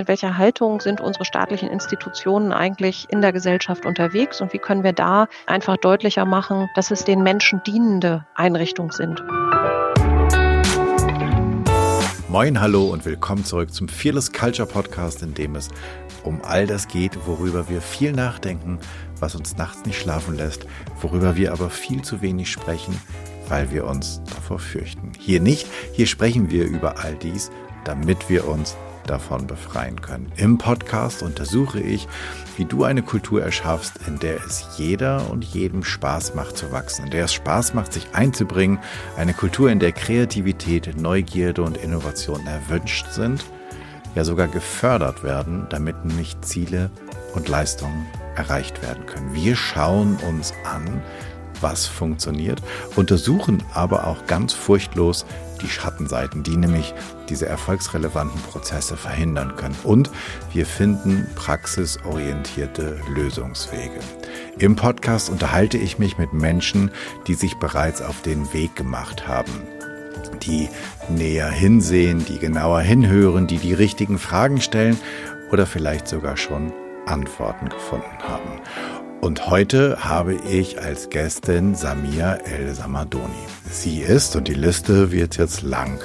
mit welcher Haltung sind unsere staatlichen Institutionen eigentlich in der Gesellschaft unterwegs und wie können wir da einfach deutlicher machen, dass es den Menschen dienende Einrichtungen sind. Moin, hallo und willkommen zurück zum Fearless Culture Podcast, in dem es um all das geht, worüber wir viel nachdenken, was uns nachts nicht schlafen lässt, worüber wir aber viel zu wenig sprechen, weil wir uns davor fürchten. Hier nicht, hier sprechen wir über all dies, damit wir uns davon befreien können. Im Podcast untersuche ich, wie du eine Kultur erschaffst, in der es jeder und jedem Spaß macht zu wachsen, in der es Spaß macht, sich einzubringen, eine Kultur, in der Kreativität, Neugierde und Innovation erwünscht sind, ja sogar gefördert werden, damit nämlich Ziele und Leistungen erreicht werden können. Wir schauen uns an, was funktioniert, untersuchen aber auch ganz furchtlos die Schattenseiten, die nämlich diese erfolgsrelevanten Prozesse verhindern können. Und wir finden praxisorientierte Lösungswege. Im Podcast unterhalte ich mich mit Menschen, die sich bereits auf den Weg gemacht haben die näher hinsehen, die genauer hinhören, die die richtigen Fragen stellen oder vielleicht sogar schon Antworten gefunden haben. Und heute habe ich als Gästin Samia El Samadoni. Sie ist, und die Liste wird jetzt lang,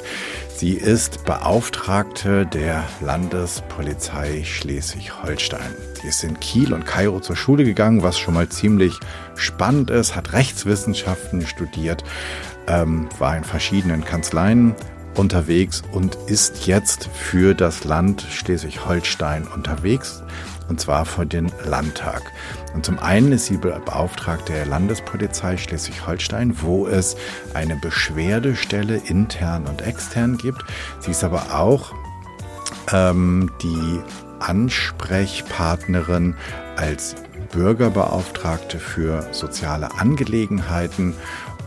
sie ist Beauftragte der Landespolizei Schleswig-Holstein. Sie ist in Kiel und Kairo zur Schule gegangen, was schon mal ziemlich spannend ist, hat Rechtswissenschaften studiert, ähm, war in verschiedenen Kanzleien unterwegs und ist jetzt für das Land Schleswig-Holstein unterwegs und zwar vor den Landtag. Und zum einen ist sie Beauftragte der Landespolizei Schleswig-Holstein, wo es eine Beschwerdestelle intern und extern gibt. Sie ist aber auch ähm, die Ansprechpartnerin als Bürgerbeauftragte für soziale Angelegenheiten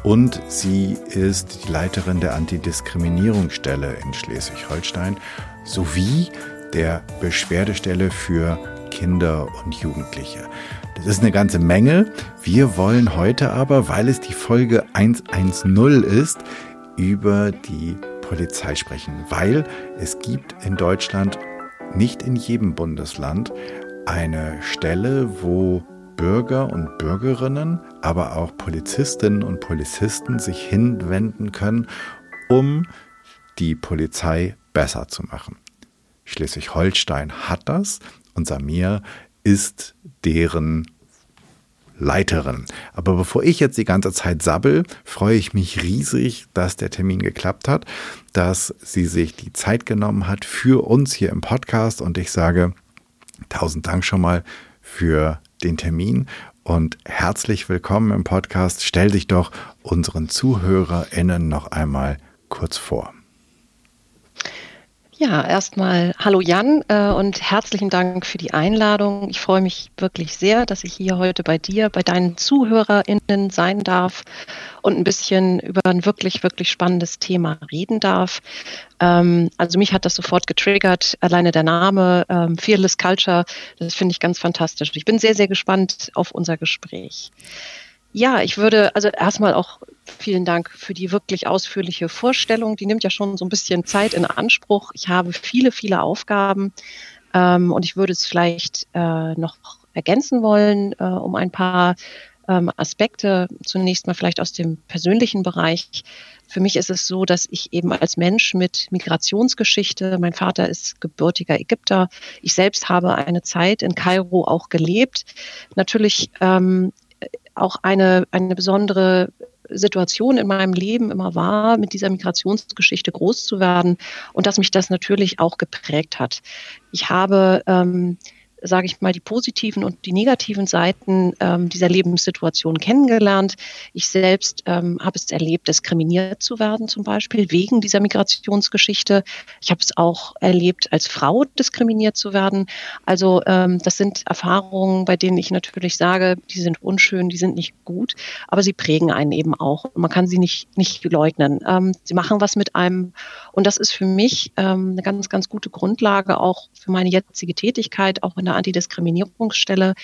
und sie ist die Leiterin der Antidiskriminierungsstelle in Schleswig-Holstein sowie der Beschwerdestelle für Kinder und Jugendliche. Das ist eine ganze Menge. Wir wollen heute aber, weil es die Folge 110 ist, über die Polizei sprechen, weil es gibt in Deutschland nicht in jedem Bundesland eine Stelle, wo Bürger und Bürgerinnen, aber auch Polizistinnen und Polizisten sich hinwenden können, um die Polizei besser zu machen. Schleswig-Holstein hat das und Samir ist deren Leiterin. Aber bevor ich jetzt die ganze Zeit sabbel, freue ich mich riesig, dass der Termin geklappt hat, dass sie sich die Zeit genommen hat für uns hier im Podcast und ich sage tausend Dank schon mal für den Termin und herzlich willkommen im Podcast. Stell dich doch unseren ZuhörerInnen noch einmal kurz vor. Ja, erstmal hallo Jan äh, und herzlichen Dank für die Einladung. Ich freue mich wirklich sehr, dass ich hier heute bei dir, bei deinen ZuhörerInnen sein darf und ein bisschen über ein wirklich, wirklich spannendes Thema reden darf. Ähm, also mich hat das sofort getriggert, alleine der Name ähm, Fearless Culture, das finde ich ganz fantastisch. Ich bin sehr, sehr gespannt auf unser Gespräch. Ja, ich würde also erstmal auch vielen Dank für die wirklich ausführliche Vorstellung. Die nimmt ja schon so ein bisschen Zeit in Anspruch. Ich habe viele, viele Aufgaben ähm, und ich würde es vielleicht äh, noch ergänzen wollen äh, um ein paar ähm, Aspekte. Zunächst mal vielleicht aus dem persönlichen Bereich. Für mich ist es so, dass ich eben als Mensch mit Migrationsgeschichte, mein Vater ist gebürtiger Ägypter, ich selbst habe eine Zeit in Kairo auch gelebt, natürlich ähm, auch eine, eine besondere Situation in meinem Leben immer war, mit dieser Migrationsgeschichte groß zu werden und dass mich das natürlich auch geprägt hat. Ich habe ähm, sage ich mal, die positiven und die negativen Seiten ähm, dieser Lebenssituation kennengelernt. Ich selbst ähm, habe es erlebt, diskriminiert zu werden, zum Beispiel wegen dieser Migrationsgeschichte. Ich habe es auch erlebt, als Frau diskriminiert zu werden. Also ähm, das sind Erfahrungen, bei denen ich natürlich sage, die sind unschön, die sind nicht gut, aber sie prägen einen eben auch. Man kann sie nicht, nicht leugnen. Ähm, sie machen was mit einem und das ist für mich ähm, eine ganz, ganz gute Grundlage auch für meine jetzige Tätigkeit, auch in der Antidiskriminierungsstelle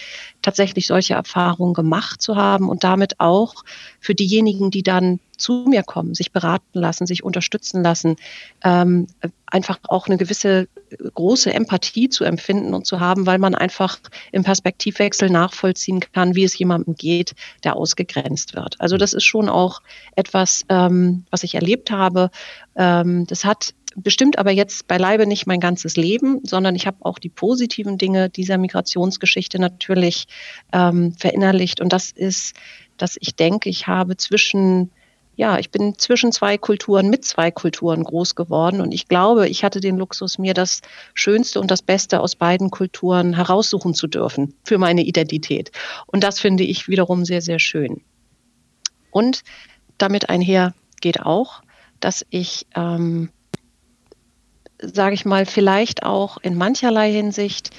tatsächlich solche Erfahrungen gemacht zu haben und damit auch für diejenigen, die dann zu mir kommen, sich beraten lassen, sich unterstützen lassen, ähm, einfach auch eine gewisse große Empathie zu empfinden und zu haben, weil man einfach im Perspektivwechsel nachvollziehen kann, wie es jemandem geht, der ausgegrenzt wird. Also das ist schon auch etwas, ähm, was ich erlebt habe. Ähm, das hat bestimmt aber jetzt beileibe nicht mein ganzes Leben, sondern ich habe auch die positiven Dinge dieser Migrationsgeschichte natürlich ähm, verinnerlicht. Und das ist, dass ich denke, ich habe zwischen ja, ich bin zwischen zwei Kulturen, mit zwei Kulturen groß geworden und ich glaube, ich hatte den Luxus, mir das Schönste und das Beste aus beiden Kulturen heraussuchen zu dürfen für meine Identität. Und das finde ich wiederum sehr, sehr schön. Und damit einher geht auch, dass ich ähm, sage ich mal, vielleicht auch in mancherlei Hinsicht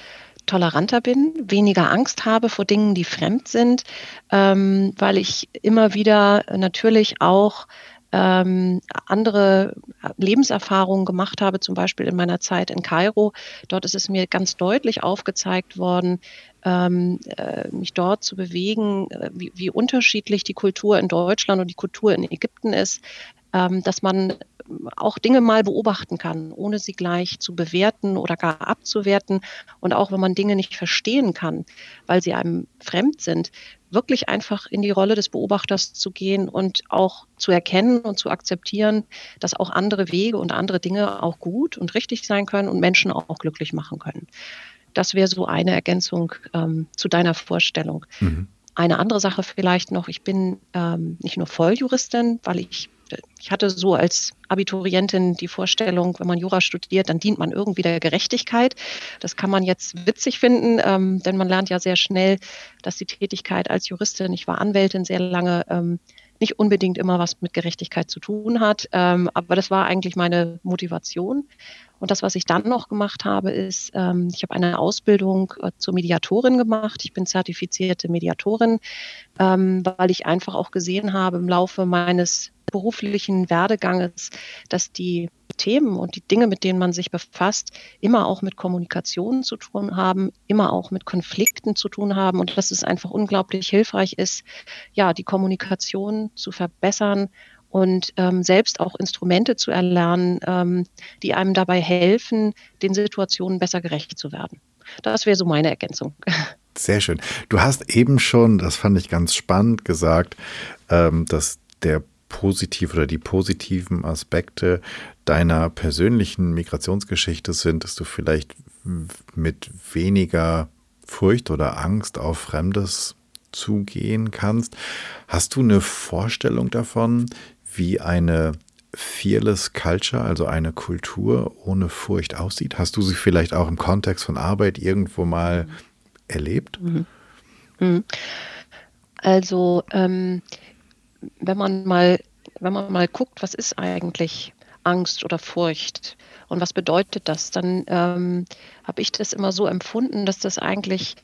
toleranter bin, weniger Angst habe vor Dingen, die fremd sind, ähm, weil ich immer wieder natürlich auch ähm, andere Lebenserfahrungen gemacht habe, zum Beispiel in meiner Zeit in Kairo. Dort ist es mir ganz deutlich aufgezeigt worden, ähm, äh, mich dort zu bewegen, äh, wie, wie unterschiedlich die Kultur in Deutschland und die Kultur in Ägypten ist, dass man auch Dinge mal beobachten kann, ohne sie gleich zu bewerten oder gar abzuwerten. Und auch wenn man Dinge nicht verstehen kann, weil sie einem fremd sind, wirklich einfach in die Rolle des Beobachters zu gehen und auch zu erkennen und zu akzeptieren, dass auch andere Wege und andere Dinge auch gut und richtig sein können und Menschen auch glücklich machen können. Das wäre so eine Ergänzung ähm, zu deiner Vorstellung. Mhm. Eine andere Sache vielleicht noch, ich bin ähm, nicht nur Volljuristin, weil ich ich hatte so als Abiturientin die Vorstellung, wenn man Jura studiert, dann dient man irgendwie der Gerechtigkeit. Das kann man jetzt witzig finden, ähm, denn man lernt ja sehr schnell, dass die Tätigkeit als Juristin, ich war Anwältin sehr lange, ähm, nicht unbedingt immer was mit Gerechtigkeit zu tun hat. Ähm, aber das war eigentlich meine Motivation. Und das, was ich dann noch gemacht habe, ist, ähm, ich habe eine Ausbildung äh, zur Mediatorin gemacht. Ich bin zertifizierte Mediatorin, ähm, weil ich einfach auch gesehen habe im Laufe meines beruflichen Werdeganges, dass die Themen und die Dinge, mit denen man sich befasst, immer auch mit Kommunikation zu tun haben, immer auch mit Konflikten zu tun haben und dass es einfach unglaublich hilfreich ist, ja, die Kommunikation zu verbessern und ähm, selbst auch Instrumente zu erlernen, ähm, die einem dabei helfen, den Situationen besser gerecht zu werden. Das wäre so meine Ergänzung. Sehr schön. Du hast eben schon, das fand ich ganz spannend, gesagt, ähm, dass der positiv oder die positiven Aspekte deiner persönlichen Migrationsgeschichte sind, dass du vielleicht mit weniger Furcht oder Angst auf Fremdes zugehen kannst. Hast du eine Vorstellung davon, wie eine Fearless Culture, also eine Kultur ohne Furcht aussieht? Hast du sie vielleicht auch im Kontext von Arbeit irgendwo mal erlebt? Mhm. Mhm. Also ähm, wenn man mal, wenn man mal guckt, was ist eigentlich Angst oder Furcht und was bedeutet das, dann ähm, habe ich das immer so empfunden, dass das eigentlich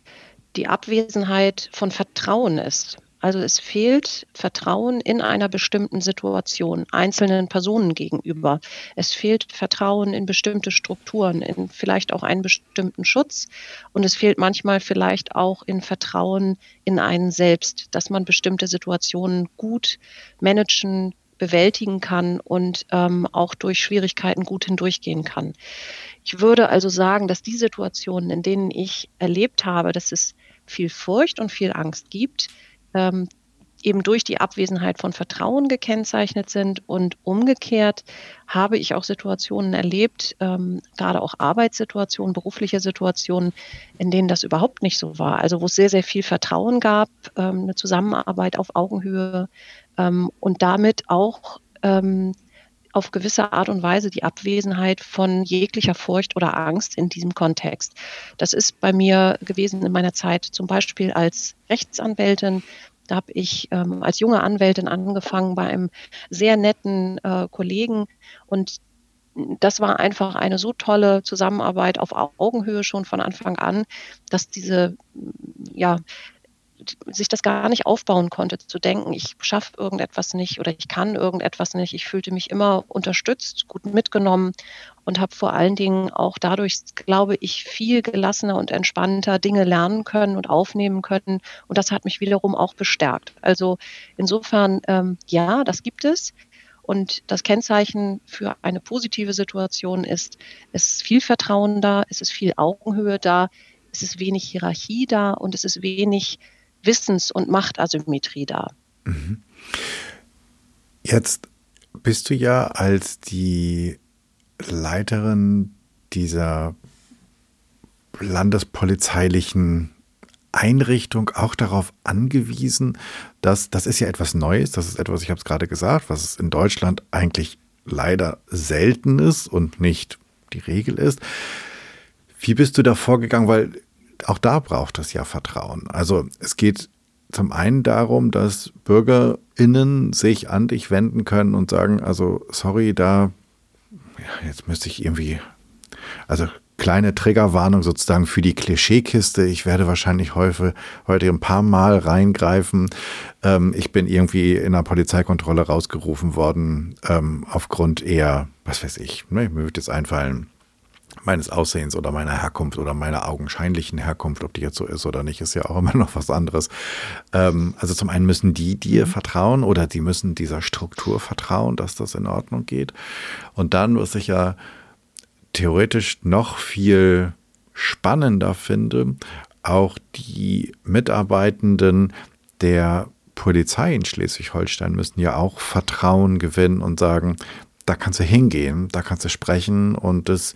die Abwesenheit von Vertrauen ist. Also es fehlt Vertrauen in einer bestimmten Situation, einzelnen Personen gegenüber. Es fehlt Vertrauen in bestimmte Strukturen, in vielleicht auch einen bestimmten Schutz. Und es fehlt manchmal vielleicht auch in Vertrauen in einen selbst, dass man bestimmte Situationen gut managen, bewältigen kann und ähm, auch durch Schwierigkeiten gut hindurchgehen kann. Ich würde also sagen, dass die Situationen, in denen ich erlebt habe, dass es viel Furcht und viel Angst gibt, ähm, eben durch die Abwesenheit von Vertrauen gekennzeichnet sind. Und umgekehrt habe ich auch Situationen erlebt, ähm, gerade auch Arbeitssituationen, berufliche Situationen, in denen das überhaupt nicht so war. Also wo es sehr, sehr viel Vertrauen gab, ähm, eine Zusammenarbeit auf Augenhöhe ähm, und damit auch ähm, auf gewisse Art und Weise die Abwesenheit von jeglicher Furcht oder Angst in diesem Kontext. Das ist bei mir gewesen in meiner Zeit zum Beispiel als Rechtsanwältin, da habe ich ähm, als junge Anwältin angefangen bei einem sehr netten äh, Kollegen und das war einfach eine so tolle Zusammenarbeit auf Augenhöhe schon von Anfang an, dass diese, ja, sich das gar nicht aufbauen konnte, zu denken, ich schaffe irgendetwas nicht oder ich kann irgendetwas nicht. Ich fühlte mich immer unterstützt, gut mitgenommen und habe vor allen Dingen auch dadurch, glaube ich, viel gelassener und entspannter Dinge lernen können und aufnehmen können. Und das hat mich wiederum auch bestärkt. Also insofern, ähm, ja, das gibt es. Und das Kennzeichen für eine positive Situation ist, es ist viel Vertrauen da, es ist viel Augenhöhe da, es ist wenig Hierarchie da und es ist wenig Wissens- und Machtasymmetrie da. Mhm. Jetzt bist du ja als die Leiterin dieser landespolizeilichen Einrichtung auch darauf angewiesen, dass das ist ja etwas Neues, das ist etwas, ich habe es gerade gesagt, was es in Deutschland eigentlich leider selten ist und nicht die Regel ist. Wie bist du da vorgegangen? Weil auch da braucht es ja Vertrauen. Also es geht zum einen darum, dass BürgerInnen sich an dich wenden können und sagen, also sorry, da, ja, jetzt müsste ich irgendwie, also kleine Triggerwarnung sozusagen für die Klischeekiste. Ich werde wahrscheinlich heute, heute ein paar Mal reingreifen. Ähm, ich bin irgendwie in einer Polizeikontrolle rausgerufen worden, ähm, aufgrund eher, was weiß ich, ne, mir wird jetzt einfallen, meines Aussehens oder meiner Herkunft oder meiner augenscheinlichen Herkunft, ob die jetzt so ist oder nicht, ist ja auch immer noch was anderes. Ähm, also zum einen müssen die dir mhm. vertrauen oder die müssen dieser Struktur vertrauen, dass das in Ordnung geht. Und dann, was ich ja theoretisch noch viel spannender finde, auch die Mitarbeitenden der Polizei in Schleswig-Holstein müssen ja auch Vertrauen gewinnen und sagen, da kannst du hingehen, da kannst du sprechen und das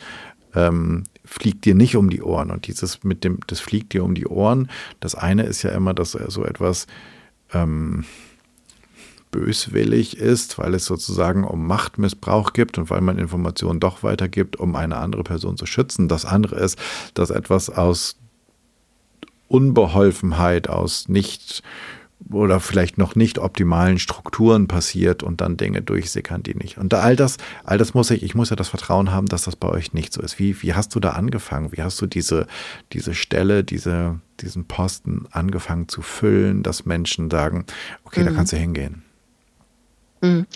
ähm, fliegt dir nicht um die Ohren. Und dieses mit dem, das fliegt dir um die Ohren. Das eine ist ja immer, dass so etwas ähm, böswillig ist, weil es sozusagen um Machtmissbrauch gibt und weil man Informationen doch weitergibt, um eine andere Person zu schützen. Das andere ist, dass etwas aus Unbeholfenheit, aus nicht oder vielleicht noch nicht optimalen Strukturen passiert und dann Dinge durchsickern, die nicht. Und all das, all das muss ich, ich muss ja das Vertrauen haben, dass das bei euch nicht so ist. Wie, wie hast du da angefangen? Wie hast du diese, diese Stelle, diese, diesen Posten angefangen zu füllen, dass Menschen sagen, okay, mhm. da kannst du hingehen? Mhm.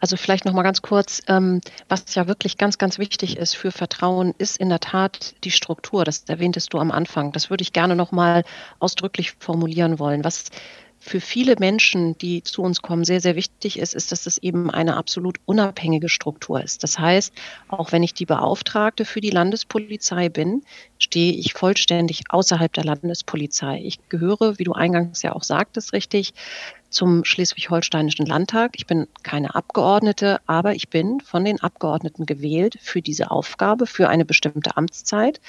Also vielleicht noch mal ganz kurz, ähm, was ja wirklich ganz, ganz wichtig ist für Vertrauen, ist in der Tat die Struktur. Das erwähntest du am Anfang. Das würde ich gerne noch mal ausdrücklich formulieren wollen. Was für viele Menschen, die zu uns kommen, sehr, sehr wichtig ist, ist, dass es eben eine absolut unabhängige Struktur ist. Das heißt, auch wenn ich die Beauftragte für die Landespolizei bin, stehe ich vollständig außerhalb der Landespolizei. Ich gehöre, wie du eingangs ja auch sagtest, richtig, zum Schleswig-Holsteinischen Landtag. Ich bin keine Abgeordnete, aber ich bin von den Abgeordneten gewählt für diese Aufgabe, für eine bestimmte Amtszeit.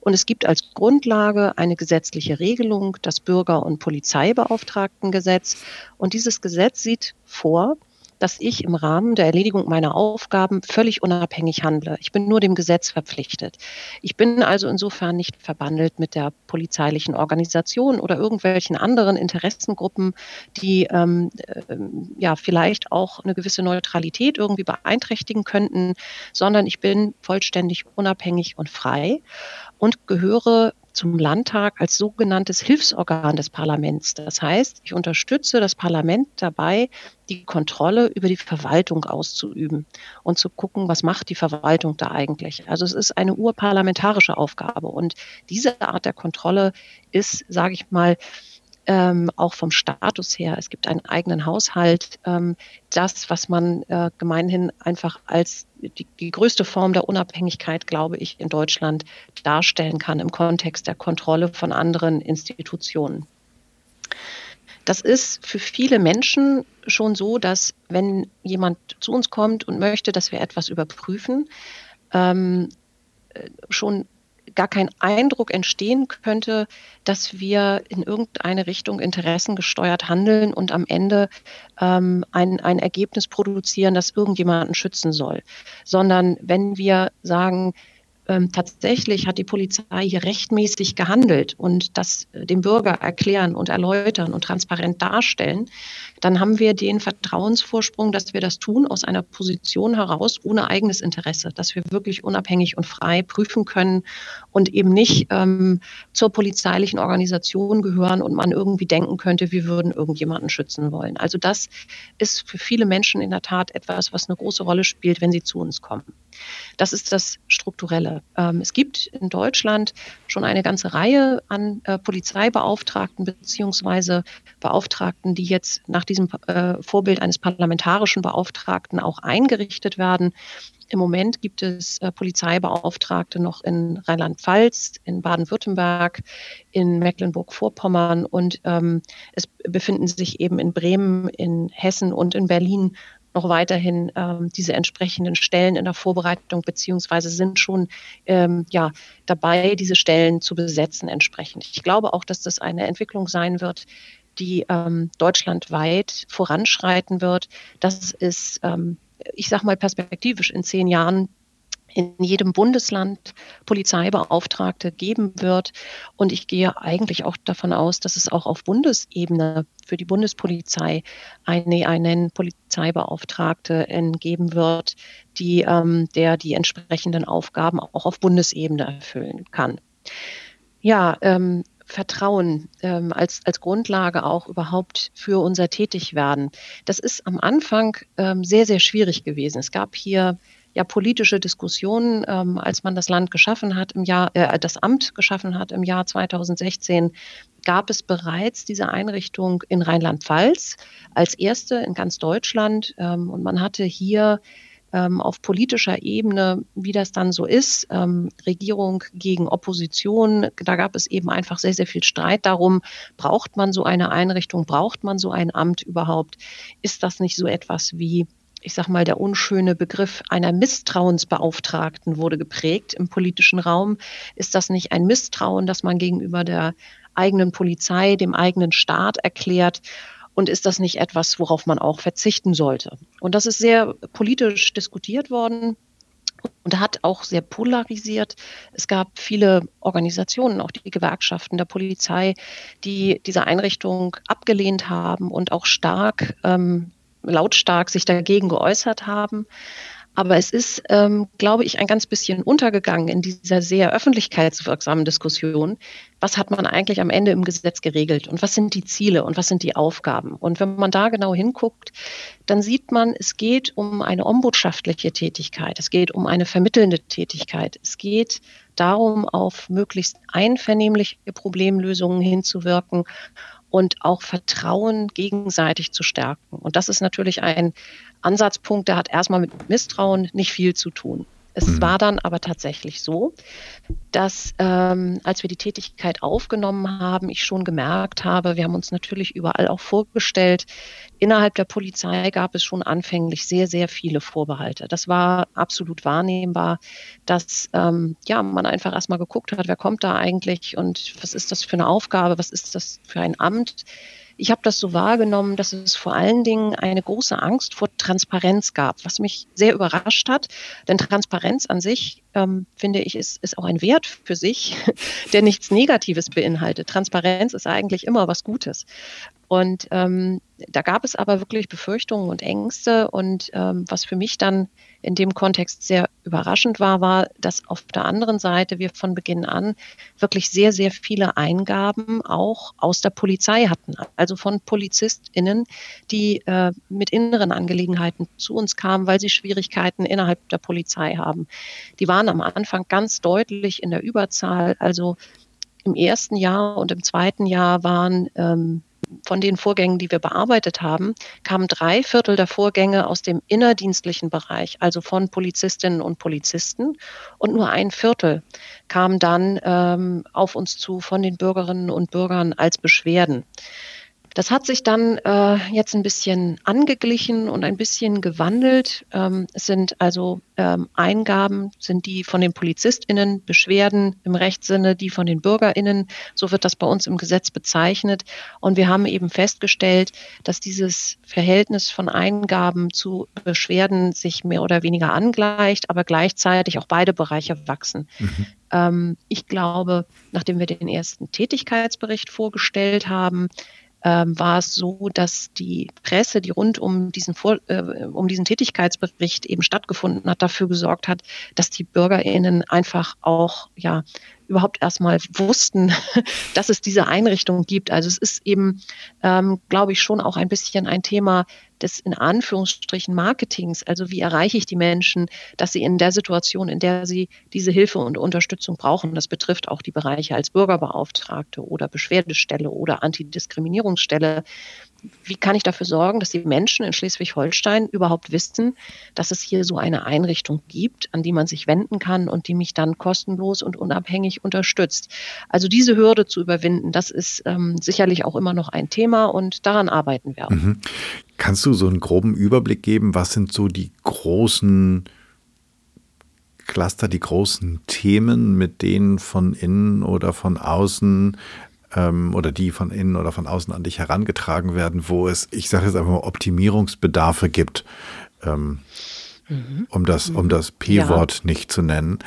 Und es gibt als Grundlage eine gesetzliche Regelung, das Bürger- und Polizeibeauftragtengesetz. Und dieses Gesetz sieht vor, dass ich im Rahmen der Erledigung meiner Aufgaben völlig unabhängig handle. Ich bin nur dem Gesetz verpflichtet. Ich bin also insofern nicht verbandelt mit der polizeilichen Organisation oder irgendwelchen anderen Interessengruppen, die ähm, äh, ja vielleicht auch eine gewisse Neutralität irgendwie beeinträchtigen könnten, sondern ich bin vollständig unabhängig und frei und gehöre zum Landtag als sogenanntes Hilfsorgan des Parlaments. Das heißt, ich unterstütze das Parlament dabei, die Kontrolle über die Verwaltung auszuüben und zu gucken, was macht die Verwaltung da eigentlich. Also es ist eine urparlamentarische Aufgabe und diese Art der Kontrolle ist, sage ich mal, ähm, auch vom Status her. Es gibt einen eigenen Haushalt. Ähm, das, was man äh, gemeinhin einfach als die, die größte Form der Unabhängigkeit, glaube ich, in Deutschland darstellen kann im Kontext der Kontrolle von anderen Institutionen. Das ist für viele Menschen schon so, dass wenn jemand zu uns kommt und möchte, dass wir etwas überprüfen, ähm, äh, schon gar kein Eindruck entstehen könnte, dass wir in irgendeine Richtung interessengesteuert handeln und am Ende ähm, ein, ein Ergebnis produzieren, das irgendjemanden schützen soll. Sondern wenn wir sagen, ähm, tatsächlich hat die Polizei hier rechtmäßig gehandelt und das äh, dem Bürger erklären und erläutern und transparent darstellen, dann haben wir den Vertrauensvorsprung, dass wir das tun aus einer Position heraus ohne eigenes Interesse, dass wir wirklich unabhängig und frei prüfen können und eben nicht ähm, zur polizeilichen Organisation gehören und man irgendwie denken könnte, wir würden irgendjemanden schützen wollen. Also das ist für viele Menschen in der Tat etwas, was eine große Rolle spielt, wenn sie zu uns kommen. Das ist das Strukturelle. Ähm, es gibt in Deutschland schon eine ganze Reihe an äh, Polizeibeauftragten beziehungsweise Beauftragten, die jetzt nach diesem äh, Vorbild eines parlamentarischen Beauftragten auch eingerichtet werden. Im Moment gibt es äh, Polizeibeauftragte noch in Rheinland-Pfalz, in Baden-Württemberg, in Mecklenburg-Vorpommern und ähm, es befinden sich eben in Bremen, in Hessen und in Berlin noch weiterhin ähm, diese entsprechenden Stellen in der Vorbereitung beziehungsweise sind schon ähm, ja, dabei, diese Stellen zu besetzen entsprechend. Ich glaube auch, dass das eine Entwicklung sein wird, die ähm, deutschlandweit voranschreiten wird. Das ist ähm, ich sage mal perspektivisch in zehn Jahren in jedem Bundesland Polizeibeauftragte geben wird. Und ich gehe eigentlich auch davon aus, dass es auch auf Bundesebene für die Bundespolizei eine, einen Polizeibeauftragte geben wird, die, ähm, der die entsprechenden Aufgaben auch auf Bundesebene erfüllen kann. Ja, ähm, Vertrauen ähm, als, als Grundlage auch überhaupt für unser Tätigwerden. Das ist am Anfang ähm, sehr, sehr schwierig gewesen. Es gab hier ja politische Diskussionen, ähm, als man das Land geschaffen hat im Jahr, äh, das Amt geschaffen hat im Jahr 2016, gab es bereits diese Einrichtung in Rheinland-Pfalz als erste in ganz Deutschland. Ähm, und man hatte hier ähm, auf politischer Ebene, wie das dann so ist, ähm, Regierung gegen Opposition, da gab es eben einfach sehr, sehr viel Streit darum, braucht man so eine Einrichtung, braucht man so ein Amt überhaupt? Ist das nicht so etwas wie ich sag mal, der unschöne Begriff einer Misstrauensbeauftragten wurde geprägt im politischen Raum. Ist das nicht ein Misstrauen, das man gegenüber der eigenen Polizei, dem eigenen Staat erklärt? Und ist das nicht etwas, worauf man auch verzichten sollte? Und das ist sehr politisch diskutiert worden und hat auch sehr polarisiert. Es gab viele Organisationen, auch die Gewerkschaften der Polizei, die diese Einrichtung abgelehnt haben und auch stark, ähm, lautstark sich dagegen geäußert haben. Aber es ist, ähm, glaube ich, ein ganz bisschen untergegangen in dieser sehr öffentlichkeitswirksamen Diskussion. Was hat man eigentlich am Ende im Gesetz geregelt und was sind die Ziele und was sind die Aufgaben? Und wenn man da genau hinguckt, dann sieht man, es geht um eine ombudschaftliche Tätigkeit, es geht um eine vermittelnde Tätigkeit, es geht darum, auf möglichst einvernehmliche Problemlösungen hinzuwirken und auch Vertrauen gegenseitig zu stärken. Und das ist natürlich ein Ansatzpunkt, der hat erstmal mit Misstrauen nicht viel zu tun. Es mhm. war dann aber tatsächlich so, dass ähm, als wir die Tätigkeit aufgenommen haben, ich schon gemerkt habe, wir haben uns natürlich überall auch vorgestellt, innerhalb der Polizei gab es schon anfänglich sehr, sehr viele Vorbehalte. Das war absolut wahrnehmbar, dass ähm, ja, man einfach erstmal geguckt hat, wer kommt da eigentlich und was ist das für eine Aufgabe, was ist das für ein Amt ich habe das so wahrgenommen, dass es vor allen Dingen eine große Angst vor Transparenz gab, was mich sehr überrascht hat. Denn Transparenz an sich, ähm, finde ich, ist, ist auch ein Wert für sich, der nichts Negatives beinhaltet. Transparenz ist eigentlich immer was Gutes. Und ähm, da gab es aber wirklich Befürchtungen und Ängste. Und ähm, was für mich dann in dem Kontext sehr überraschend war, war, dass auf der anderen Seite wir von Beginn an wirklich sehr, sehr viele Eingaben auch aus der Polizei hatten. Also von PolizistInnen, die äh, mit inneren Angelegenheiten zu uns kamen, weil sie Schwierigkeiten innerhalb der Polizei haben. Die waren am Anfang ganz deutlich in der Überzahl. Also im ersten Jahr und im zweiten Jahr waren ähm, von den Vorgängen, die wir bearbeitet haben, kamen drei Viertel der Vorgänge aus dem innerdienstlichen Bereich, also von Polizistinnen und Polizisten. Und nur ein Viertel kam dann ähm, auf uns zu von den Bürgerinnen und Bürgern als Beschwerden. Das hat sich dann äh, jetzt ein bisschen angeglichen und ein bisschen gewandelt. Ähm, es sind also ähm, Eingaben, sind die von den PolizistInnen, Beschwerden im Rechtssinne, die von den BürgerInnen. So wird das bei uns im Gesetz bezeichnet. Und wir haben eben festgestellt, dass dieses Verhältnis von Eingaben zu Beschwerden sich mehr oder weniger angleicht, aber gleichzeitig auch beide Bereiche wachsen. Mhm ähm, ich glaube, nachdem wir den ersten Tätigkeitsbericht vorgestellt haben, ähm, war es so, dass die Presse, die rund um diesen, Vor äh, um diesen Tätigkeitsbericht eben stattgefunden hat, dafür gesorgt hat, dass die BürgerInnen einfach auch ja, überhaupt erstmal wussten, dass es diese Einrichtung gibt. Also es ist eben, ähm, glaube ich, schon auch ein bisschen ein Thema des in Anführungsstrichen Marketings. Also wie erreiche ich die Menschen, dass sie in der Situation, in der sie diese Hilfe und Unterstützung brauchen, das betrifft auch die Bereiche als Bürgerbeauftragte oder Beschwerdestelle oder Antidiskriminierungsstelle, wie kann ich dafür sorgen, dass die Menschen in Schleswig-Holstein überhaupt wissen, dass es hier so eine Einrichtung gibt, an die man sich wenden kann und die mich dann kostenlos und unabhängig unterstützt. Also diese Hürde zu überwinden, das ist ähm, sicherlich auch immer noch ein Thema und daran arbeiten wir. Mhm. Kannst du so einen groben Überblick geben, was sind so die großen Cluster, die großen Themen, mit denen von innen oder von außen ähm, oder die von innen oder von außen an dich herangetragen werden, wo es, ich sage jetzt einfach mal, Optimierungsbedarfe gibt, ähm, mhm. um das, um das P-Wort ja. nicht zu nennen.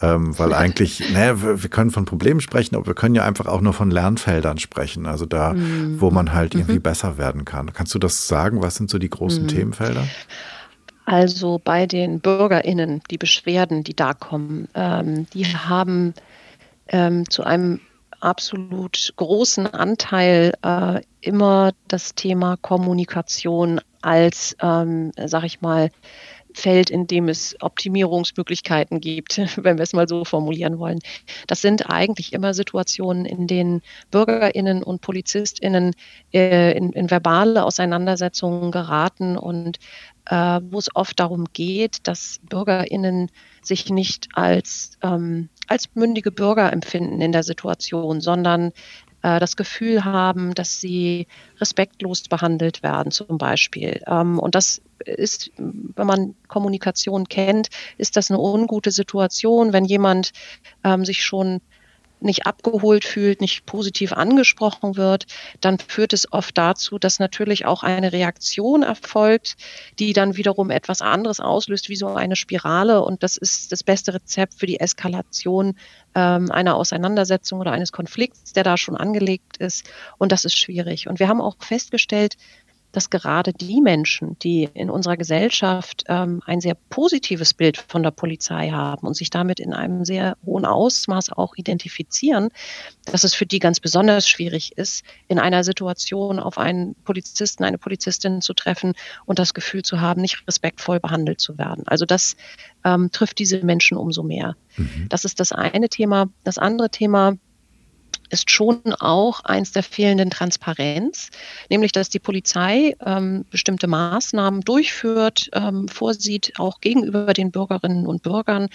Ähm, weil eigentlich, ne, wir können von Problemen sprechen, aber wir können ja einfach auch nur von Lernfeldern sprechen. Also da, mhm. wo man halt irgendwie mhm. besser werden kann. Kannst du das sagen? Was sind so die großen mhm. Themenfelder? Also bei den BürgerInnen, die Beschwerden, die da kommen, ähm, die haben ähm, zu einem absolut großen Anteil äh, immer das Thema Kommunikation als, ähm, sag ich mal, Feld, in dem es Optimierungsmöglichkeiten gibt, wenn wir es mal so formulieren wollen. Das sind eigentlich immer Situationen, in denen Bürgerinnen und Polizistinnen äh, in, in, verbale Auseinandersetzungen geraten und äh, wo es oft darum geht, dass Bürgerinnen sich nicht als, ähm, als mündige Bürger empfinden in der Situation, sondern äh, das Gefühl haben, dass sie respektlos behandelt werden, zum Beispiel. Ähm, und das ist, wenn man Kommunikation kennt, ist das eine ungute Situation, wenn jemand ähm, sich schon nicht abgeholt fühlt, nicht positiv angesprochen wird, dann führt es oft dazu, dass natürlich auch eine Reaktion erfolgt, die dann wiederum etwas anderes auslöst, wie so eine Spirale. Und das ist das beste Rezept für die Eskalation ähm, einer Auseinandersetzung oder eines Konflikts, der da schon angelegt ist. Und das ist schwierig. Und wir haben auch festgestellt, dass gerade die Menschen, die in unserer Gesellschaft ähm, ein sehr positives Bild von der Polizei haben und sich damit in einem sehr hohen Ausmaß auch identifizieren, dass es für die ganz besonders schwierig ist, in einer Situation auf einen Polizisten, eine Polizistin zu treffen und das Gefühl zu haben, nicht respektvoll behandelt zu werden. Also das ähm, trifft diese Menschen umso mehr. Mhm. Das ist das eine Thema. Das andere Thema, ist schon auch eins der fehlenden Transparenz, nämlich dass die Polizei ähm, bestimmte Maßnahmen durchführt, ähm, vorsieht, auch gegenüber den Bürgerinnen und Bürgern,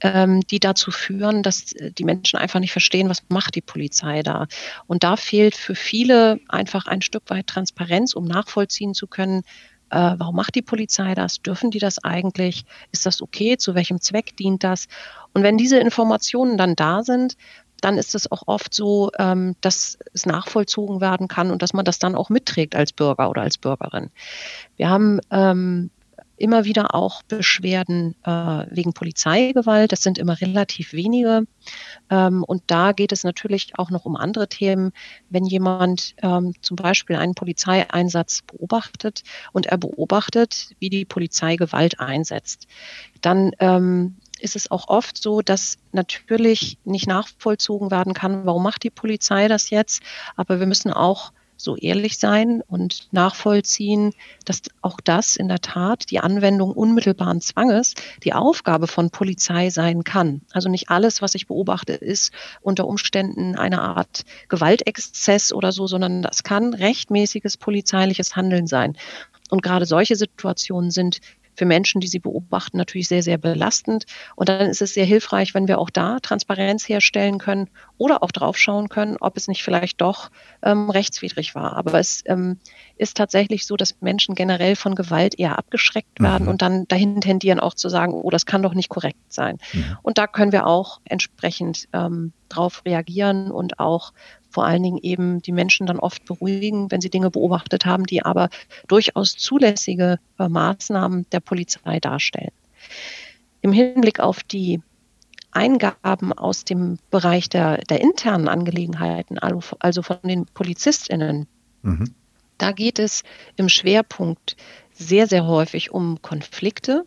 ähm, die dazu führen, dass die Menschen einfach nicht verstehen, was macht die Polizei da. Und da fehlt für viele einfach ein Stück weit Transparenz, um nachvollziehen zu können, äh, warum macht die Polizei das? Dürfen die das eigentlich? Ist das okay? Zu welchem Zweck dient das? Und wenn diese Informationen dann da sind, dann ist es auch oft so, ähm, dass es nachvollzogen werden kann und dass man das dann auch mitträgt als Bürger oder als Bürgerin. Wir haben ähm, immer wieder auch Beschwerden äh, wegen Polizeigewalt. Das sind immer relativ wenige. Ähm, und da geht es natürlich auch noch um andere Themen. Wenn jemand ähm, zum Beispiel einen Polizeieinsatz beobachtet und er beobachtet, wie die Polizei Gewalt einsetzt, dann ähm, ist es auch oft so, dass natürlich nicht nachvollzogen werden kann, warum macht die Polizei das jetzt. Aber wir müssen auch so ehrlich sein und nachvollziehen, dass auch das in der Tat die Anwendung unmittelbaren Zwanges die Aufgabe von Polizei sein kann. Also nicht alles, was ich beobachte, ist unter Umständen eine Art Gewaltexzess oder so, sondern das kann rechtmäßiges polizeiliches Handeln sein. Und gerade solche Situationen sind für Menschen, die sie beobachten, natürlich sehr, sehr belastend. Und dann ist es sehr hilfreich, wenn wir auch da Transparenz herstellen können oder auch drauf schauen können, ob es nicht vielleicht doch ähm, rechtswidrig war. Aber es ähm, ist tatsächlich so, dass Menschen generell von Gewalt eher abgeschreckt werden mhm. und dann dahin tendieren auch zu sagen, oh, das kann doch nicht korrekt sein. Mhm. Und da können wir auch entsprechend ähm, drauf reagieren und auch vor allen Dingen eben die Menschen dann oft beruhigen, wenn sie Dinge beobachtet haben, die aber durchaus zulässige äh, Maßnahmen der Polizei darstellen. Im Hinblick auf die Eingaben aus dem Bereich der, der internen Angelegenheiten, also von den PolizistInnen, mhm. da geht es im Schwerpunkt sehr, sehr häufig um Konflikte,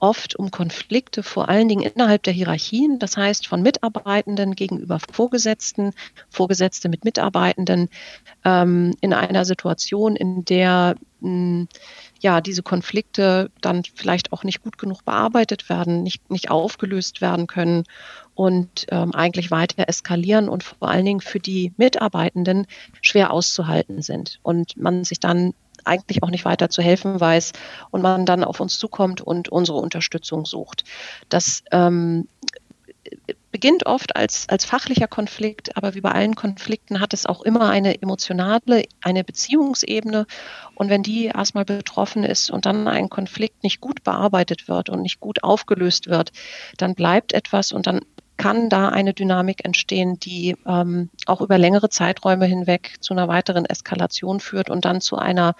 oft um Konflikte, vor allen Dingen innerhalb der Hierarchien, das heißt von Mitarbeitenden gegenüber Vorgesetzten, Vorgesetzte mit Mitarbeitenden, ähm, in einer Situation, in der mh, hm, ja, diese Konflikte dann vielleicht auch nicht gut genug bearbeitet werden, nicht, nicht aufgelöst werden können und ähm, eigentlich weiter eskalieren und vor allen Dingen für die Mitarbeitenden schwer auszuhalten sind. Und man sich dann eigentlich auch nicht weiter zu helfen weiß und man dann auf uns zukommt und unsere Unterstützung sucht. Das ähm, beginnt oft als, als fachlicher Konflikt, aber wie bei allen Konflikten hat es auch immer eine emotionale, eine Beziehungsebene. Und wenn die erstmal betroffen ist und dann ein Konflikt nicht gut bearbeitet wird und nicht gut aufgelöst wird, dann bleibt etwas und dann kann da eine Dynamik entstehen, die ähm, auch über längere Zeiträume hinweg zu einer weiteren Eskalation führt und dann zu einer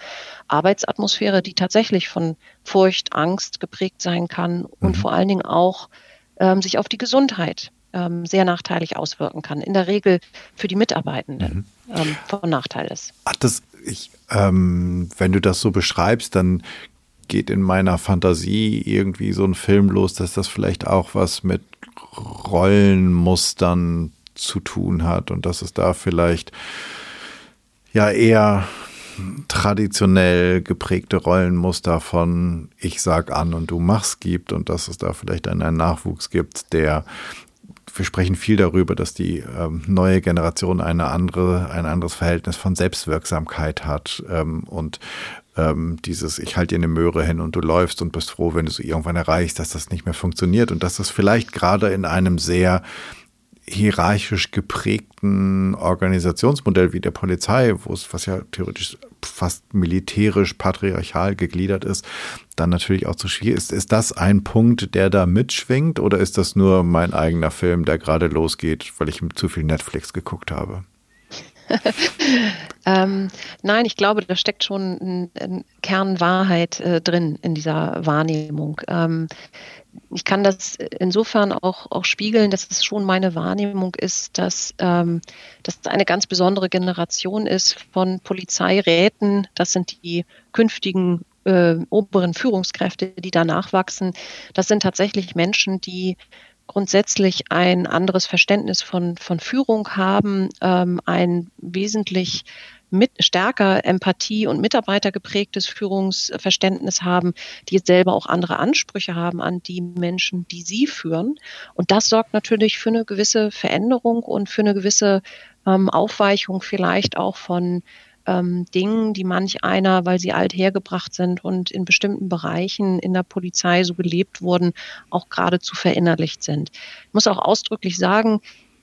Arbeitsatmosphäre, die tatsächlich von Furcht, Angst geprägt sein kann und mhm. vor allen Dingen auch ähm, sich auf die Gesundheit ähm, sehr nachteilig auswirken kann. In der Regel für die Mitarbeitenden mhm. ähm, von Nachteil ist. Ach, das, ich, ähm, wenn du das so beschreibst, dann geht in meiner Fantasie irgendwie so ein Film los, dass das vielleicht auch was mit Rollenmustern zu tun hat und dass es da vielleicht ja eher traditionell geprägte Rollenmuster von ich sag an und du machst gibt und dass es da vielleicht einen Nachwuchs gibt, der wir sprechen viel darüber, dass die ähm, neue Generation eine andere, ein anderes Verhältnis von Selbstwirksamkeit hat ähm, und ähm, dieses, ich halte dir eine Möhre hin und du läufst und bist froh, wenn du so irgendwann erreichst, dass das nicht mehr funktioniert und dass das vielleicht gerade in einem sehr hierarchisch geprägten Organisationsmodell wie der Polizei, wo es, was ja theoretisch fast militärisch patriarchal gegliedert ist, dann natürlich auch zu schwierig ist. Ist das ein Punkt, der da mitschwingt oder ist das nur mein eigener Film, der gerade losgeht, weil ich zu viel Netflix geguckt habe? ähm, nein, ich glaube, da steckt schon ein, ein Kern Wahrheit äh, drin in dieser Wahrnehmung. Ähm, ich kann das insofern auch, auch spiegeln, dass es schon meine Wahrnehmung ist, dass ähm, das eine ganz besondere Generation ist von Polizeiräten. Das sind die künftigen äh, oberen Führungskräfte, die danach wachsen. Das sind tatsächlich Menschen, die grundsätzlich ein anderes Verständnis von, von Führung haben, ähm, ein wesentlich mit stärker Empathie und mitarbeitergeprägtes Führungsverständnis haben, die jetzt selber auch andere Ansprüche haben an die Menschen, die sie führen. Und das sorgt natürlich für eine gewisse Veränderung und für eine gewisse ähm, Aufweichung vielleicht auch von ähm, Dingen, die manch einer, weil sie alt hergebracht sind und in bestimmten Bereichen in der Polizei so gelebt wurden, auch geradezu verinnerlicht sind. Ich muss auch ausdrücklich sagen,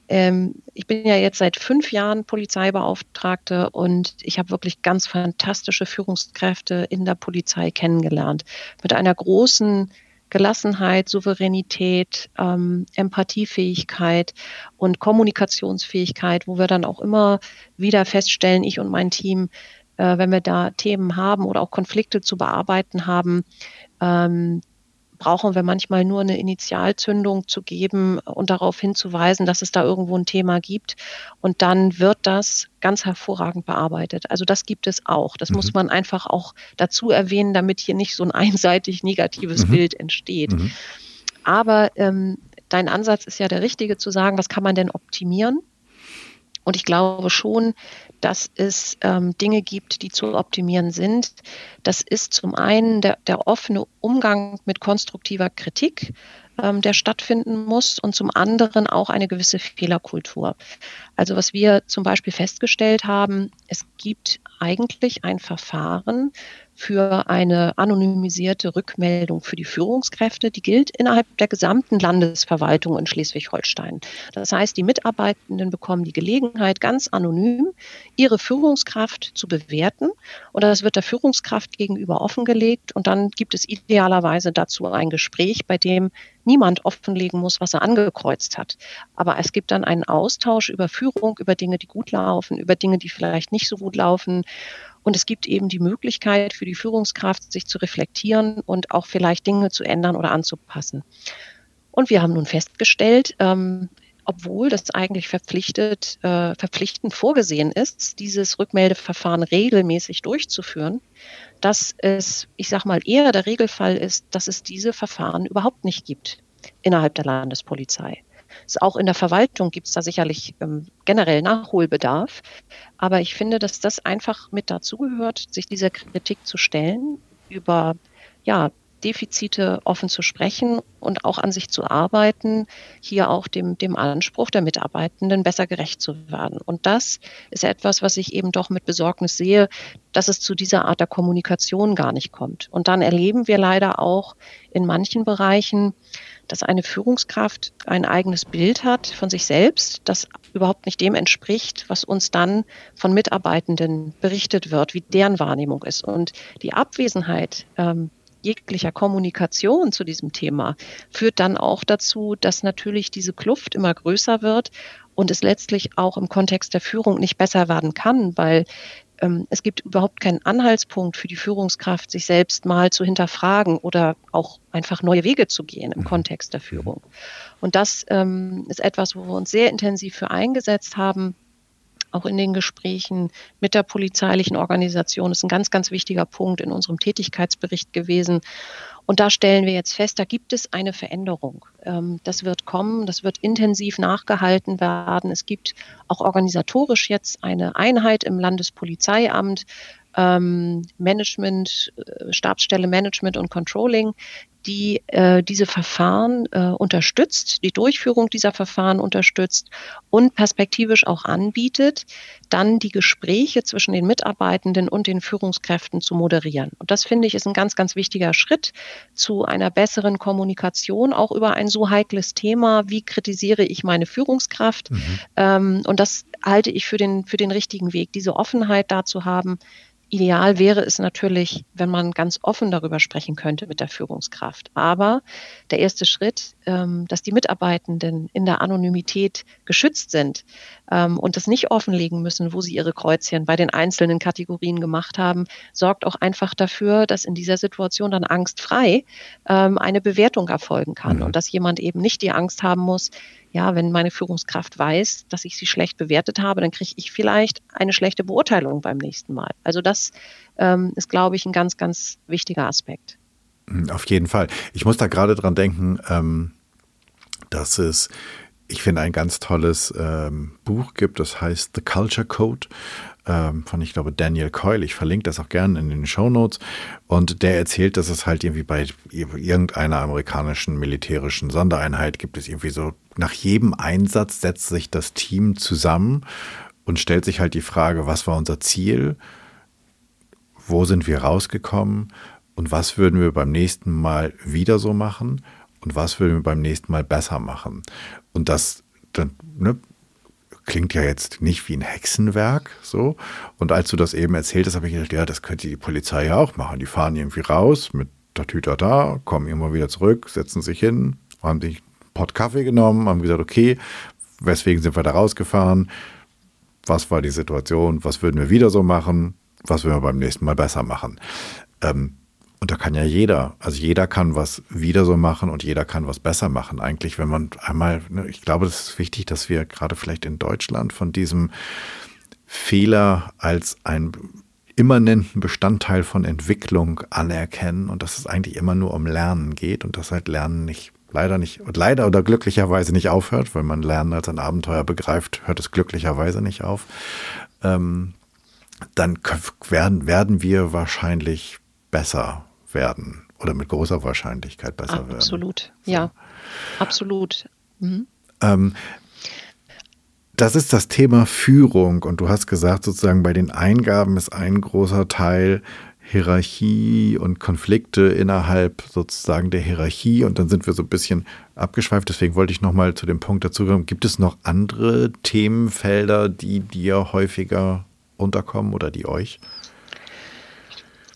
ähm, ich bin ja jetzt seit fünf Jahren Polizeibeauftragte und ich habe wirklich ganz fantastische Führungskräfte in der Polizei kennengelernt. Mit einer großen Gelassenheit, Souveränität, ähm, Empathiefähigkeit und Kommunikationsfähigkeit, wo wir dann auch immer wieder feststellen, ich und mein Team, äh, wenn wir da Themen haben oder auch Konflikte zu bearbeiten haben, ähm, brauchen wir manchmal nur eine Initialzündung zu geben und darauf hinzuweisen, dass es da irgendwo ein Thema gibt. Und dann wird das ganz hervorragend bearbeitet. Also das gibt es auch. Das mhm. muss man einfach auch dazu erwähnen, damit hier nicht so ein einseitig negatives mhm. Bild entsteht. Mhm. Aber ähm, dein Ansatz ist ja der richtige zu sagen, was kann man denn optimieren? Und ich glaube schon, dass es ähm, Dinge gibt, die zu optimieren sind. Das ist zum einen der, der offene Umgang mit konstruktiver Kritik, ähm, der stattfinden muss und zum anderen auch eine gewisse Fehlerkultur. Also was wir zum Beispiel festgestellt haben, es gibt eigentlich ein Verfahren für eine anonymisierte Rückmeldung für die Führungskräfte, die gilt innerhalb der gesamten Landesverwaltung in Schleswig-Holstein. Das heißt, die Mitarbeitenden bekommen die Gelegenheit, ganz anonym ihre Führungskraft zu bewerten. Und das wird der Führungskraft gegenüber offengelegt. Und dann gibt es idealerweise dazu ein Gespräch, bei dem niemand offenlegen muss, was er angekreuzt hat. Aber es gibt dann einen Austausch über Führung, über Dinge, die gut laufen, über Dinge, die vielleicht nicht so gut laufen. Und es gibt eben die Möglichkeit für die Führungskraft, sich zu reflektieren und auch vielleicht Dinge zu ändern oder anzupassen. Und wir haben nun festgestellt, ähm, obwohl das eigentlich verpflichtet, äh, verpflichtend vorgesehen ist, dieses Rückmeldeverfahren regelmäßig durchzuführen, dass es, ich sage mal, eher der Regelfall ist, dass es diese Verfahren überhaupt nicht gibt innerhalb der Landespolizei. Auch in der Verwaltung gibt es da sicherlich ähm, generell Nachholbedarf. Aber ich finde, dass das einfach mit dazugehört, sich dieser Kritik zu stellen, über ja, Defizite offen zu sprechen und auch an sich zu arbeiten, hier auch dem, dem Anspruch der Mitarbeitenden besser gerecht zu werden. Und das ist etwas, was ich eben doch mit Besorgnis sehe, dass es zu dieser Art der Kommunikation gar nicht kommt. Und dann erleben wir leider auch in manchen Bereichen, dass eine Führungskraft ein eigenes Bild hat von sich selbst, das überhaupt nicht dem entspricht, was uns dann von Mitarbeitenden berichtet wird, wie deren Wahrnehmung ist. Und die Abwesenheit ähm, jeglicher Kommunikation zu diesem Thema führt dann auch dazu, dass natürlich diese Kluft immer größer wird und es letztlich auch im Kontext der Führung nicht besser werden kann, weil ähm, es gibt überhaupt keinen Anhaltspunkt für die Führungskraft, sich selbst mal zu hinterfragen oder auch einfach neue Wege zu gehen im mhm. Kontext der Führung. Und das ähm, ist etwas, wo wir uns sehr intensiv für eingesetzt haben. Auch in den Gesprächen mit der polizeilichen Organisation ist ein ganz, ganz wichtiger Punkt in unserem Tätigkeitsbericht gewesen. Und da stellen wir jetzt fest, da gibt es eine Veränderung. Ähm, das wird kommen, das wird intensiv nachgehalten werden. Es gibt auch organisatorisch jetzt eine Einheit im Landespolizeiamt, ähm, Management, äh, Stabsstelle Management und Controlling, die äh, diese Verfahren äh, unterstützt, die Durchführung dieser Verfahren unterstützt und perspektivisch auch anbietet, dann die Gespräche zwischen den Mitarbeitenden und den Führungskräften zu moderieren. Und das finde ich ist ein ganz, ganz wichtiger Schritt zu einer besseren Kommunikation, auch über ein so heikles Thema, wie kritisiere ich meine Führungskraft. Mhm. Ähm, und das halte ich für den, für den richtigen Weg, diese Offenheit dazu haben, Ideal wäre es natürlich, wenn man ganz offen darüber sprechen könnte mit der Führungskraft. Aber der erste Schritt, ähm, dass die Mitarbeitenden in der Anonymität geschützt sind ähm, und das nicht offenlegen müssen, wo sie ihre Kreuzchen bei den einzelnen Kategorien gemacht haben, sorgt auch einfach dafür, dass in dieser Situation dann angstfrei ähm, eine Bewertung erfolgen kann mhm. und dass jemand eben nicht die Angst haben muss, ja, wenn meine Führungskraft weiß, dass ich sie schlecht bewertet habe, dann kriege ich vielleicht eine schlechte Beurteilung beim nächsten Mal. Also das ähm, ist, glaube ich, ein ganz, ganz wichtiger Aspekt. Hm, auf jeden Fall. Ich muss da gerade dran denken, ähm, dass es ich finde, ein ganz tolles ähm, Buch gibt, das heißt The Culture Code ähm, von, ich glaube, Daniel Coyle. Ich verlinke das auch gerne in den Show Notes. Und der erzählt, dass es halt irgendwie bei irgendeiner amerikanischen militärischen Sondereinheit gibt es irgendwie so, nach jedem Einsatz setzt sich das Team zusammen und stellt sich halt die Frage, was war unser Ziel? Wo sind wir rausgekommen? Und was würden wir beim nächsten Mal wieder so machen? Und was würden wir beim nächsten Mal besser machen? Und das dann, ne, klingt ja jetzt nicht wie ein Hexenwerk, so. Und als du das eben erzählt hast, habe ich gedacht, ja, das könnte die Polizei ja auch machen. Die fahren irgendwie raus mit der Tüte da, kommen immer wieder zurück, setzen sich hin, haben sich einen Pott Kaffee genommen, haben gesagt, okay, weswegen sind wir da rausgefahren? Was war die Situation? Was würden wir wieder so machen? Was würden wir beim nächsten Mal besser machen? Ähm, und da kann ja jeder, also jeder kann was wieder so machen und jeder kann was besser machen. Eigentlich, wenn man einmal, ne, ich glaube, es ist wichtig, dass wir gerade vielleicht in Deutschland von diesem Fehler als ein immanenten Bestandteil von Entwicklung anerkennen und dass es eigentlich immer nur um Lernen geht und dass halt Lernen nicht leider nicht und leider oder glücklicherweise nicht aufhört, weil man Lernen als ein Abenteuer begreift, hört es glücklicherweise nicht auf. Ähm, dann werden, werden wir wahrscheinlich besser werden oder mit großer Wahrscheinlichkeit besser absolut. werden. Absolut, so. ja, absolut. Mhm. Ähm, das ist das Thema Führung und du hast gesagt, sozusagen bei den Eingaben ist ein großer Teil Hierarchie und Konflikte innerhalb sozusagen der Hierarchie und dann sind wir so ein bisschen abgeschweift. Deswegen wollte ich nochmal zu dem Punkt dazu kommen. Gibt es noch andere Themenfelder, die dir häufiger unterkommen oder die euch?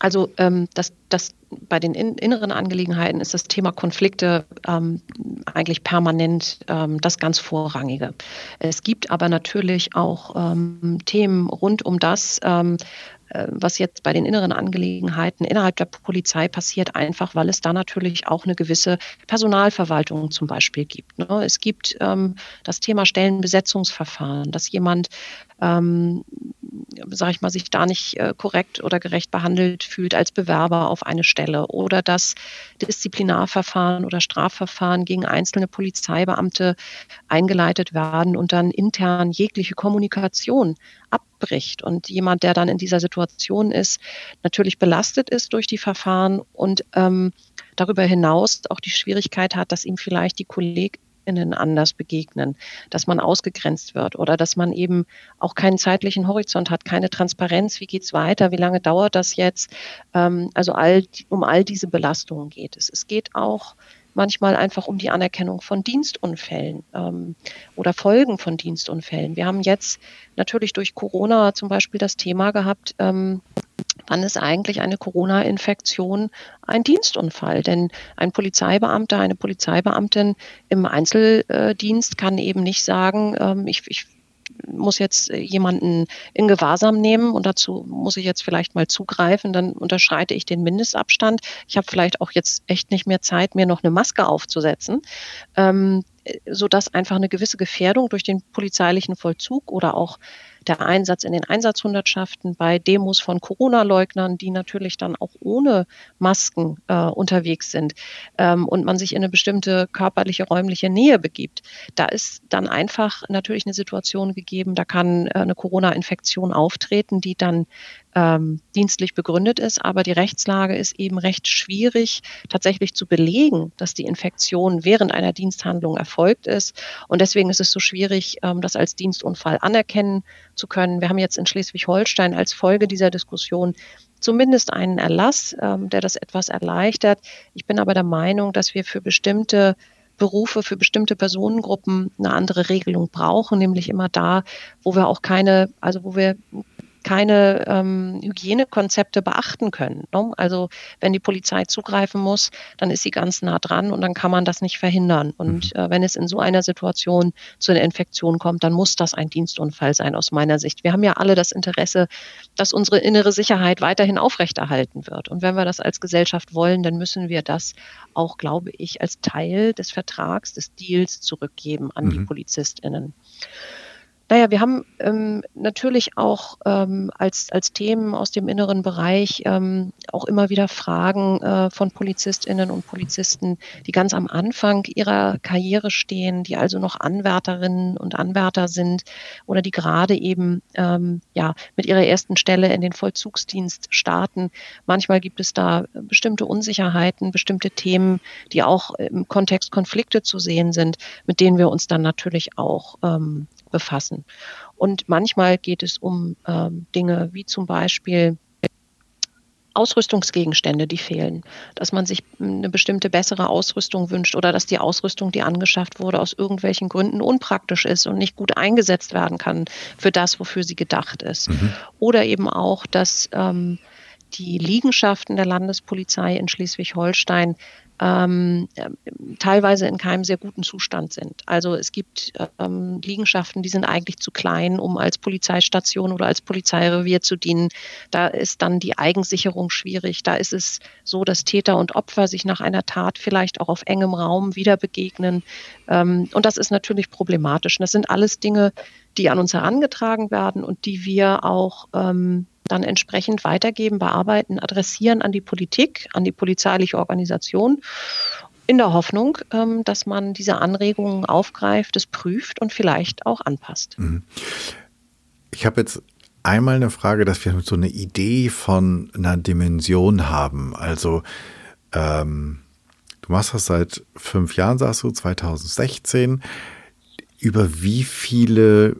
Also ähm, das, das bei den in, inneren Angelegenheiten ist das Thema Konflikte ähm, eigentlich permanent ähm, das ganz Vorrangige. Es gibt aber natürlich auch ähm, Themen rund um das, ähm, äh, was jetzt bei den inneren Angelegenheiten innerhalb der Polizei passiert, einfach weil es da natürlich auch eine gewisse Personalverwaltung zum Beispiel gibt. Ne? Es gibt ähm, das Thema Stellenbesetzungsverfahren, dass jemand sage ich mal, sich da nicht äh, korrekt oder gerecht behandelt fühlt als Bewerber auf eine Stelle oder dass Disziplinarverfahren oder Strafverfahren gegen einzelne Polizeibeamte eingeleitet werden und dann intern jegliche Kommunikation abbricht und jemand, der dann in dieser Situation ist, natürlich belastet ist durch die Verfahren und ähm, darüber hinaus auch die Schwierigkeit hat, dass ihm vielleicht die KollegInnen anders begegnen, dass man ausgegrenzt wird oder dass man eben auch keinen zeitlichen Horizont hat, keine Transparenz, wie geht's weiter, wie lange dauert das jetzt, ähm, also all, um all diese Belastungen geht es. Es geht auch manchmal einfach um die Anerkennung von Dienstunfällen ähm, oder Folgen von Dienstunfällen. Wir haben jetzt natürlich durch Corona zum Beispiel das Thema gehabt, ähm, wann ist eigentlich eine Corona-Infektion ein Dienstunfall? Denn ein Polizeibeamter, eine Polizeibeamtin im Einzeldienst kann eben nicht sagen, ähm, ich, ich muss jetzt jemanden in Gewahrsam nehmen und dazu muss ich jetzt vielleicht mal zugreifen, dann unterschreite ich den Mindestabstand. Ich habe vielleicht auch jetzt echt nicht mehr Zeit, mir noch eine Maske aufzusetzen, ähm, sodass einfach eine gewisse Gefährdung durch den polizeilichen Vollzug oder auch der Einsatz in den Einsatzhundertschaften bei Demos von Corona-Leugnern, die natürlich dann auch ohne Masken äh, unterwegs sind ähm, und man sich in eine bestimmte körperliche, räumliche Nähe begibt. Da ist dann einfach natürlich eine Situation gegeben, da kann äh, eine Corona-Infektion auftreten, die dann ähm, dienstlich begründet ist, aber die Rechtslage ist eben recht schwierig tatsächlich zu belegen, dass die Infektion während einer Diensthandlung erfolgt ist. Und deswegen ist es so schwierig, ähm, das als Dienstunfall anerkennen zu können. Wir haben jetzt in Schleswig-Holstein als Folge dieser Diskussion zumindest einen Erlass, ähm, der das etwas erleichtert. Ich bin aber der Meinung, dass wir für bestimmte Berufe für bestimmte Personengruppen eine andere Regelung brauchen, nämlich immer da, wo wir auch keine, also wo wir keine ähm, Hygienekonzepte beachten können. Ne? Also wenn die Polizei zugreifen muss, dann ist sie ganz nah dran und dann kann man das nicht verhindern. Und mhm. äh, wenn es in so einer Situation zu einer Infektion kommt, dann muss das ein Dienstunfall sein aus meiner Sicht. Wir haben ja alle das Interesse, dass unsere innere Sicherheit weiterhin aufrechterhalten wird. Und wenn wir das als Gesellschaft wollen, dann müssen wir das auch, glaube ich, als Teil des Vertrags, des Deals zurückgeben an mhm. die PolizistInnen. Naja, wir haben ähm, natürlich auch ähm, als, als Themen aus dem inneren Bereich ähm, auch immer wieder Fragen äh, von Polizistinnen und Polizisten, die ganz am Anfang ihrer Karriere stehen, die also noch Anwärterinnen und Anwärter sind oder die gerade eben ähm, ja, mit ihrer ersten Stelle in den Vollzugsdienst starten. Manchmal gibt es da bestimmte Unsicherheiten, bestimmte Themen, die auch im Kontext Konflikte zu sehen sind, mit denen wir uns dann natürlich auch ähm, befassen. Und manchmal geht es um ähm, Dinge wie zum Beispiel Ausrüstungsgegenstände, die fehlen, dass man sich eine bestimmte bessere Ausrüstung wünscht oder dass die Ausrüstung, die angeschafft wurde, aus irgendwelchen Gründen unpraktisch ist und nicht gut eingesetzt werden kann für das, wofür sie gedacht ist. Mhm. Oder eben auch, dass ähm, die Liegenschaften der Landespolizei in Schleswig-Holstein ähm, teilweise in keinem sehr guten Zustand sind. Also es gibt ähm, Liegenschaften, die sind eigentlich zu klein, um als Polizeistation oder als Polizeirevier zu dienen. Da ist dann die Eigensicherung schwierig. Da ist es so, dass Täter und Opfer sich nach einer Tat vielleicht auch auf engem Raum wieder begegnen. Ähm, und das ist natürlich problematisch. Und das sind alles Dinge, die an uns herangetragen werden und die wir auch ähm, dann entsprechend weitergeben, bearbeiten, adressieren an die Politik, an die polizeiliche Organisation in der Hoffnung, ähm, dass man diese Anregungen aufgreift, es prüft und vielleicht auch anpasst. Mhm. Ich habe jetzt einmal eine Frage, dass wir so eine Idee von einer Dimension haben. Also ähm, du machst das seit fünf Jahren, sagst du, 2016. Über wie viele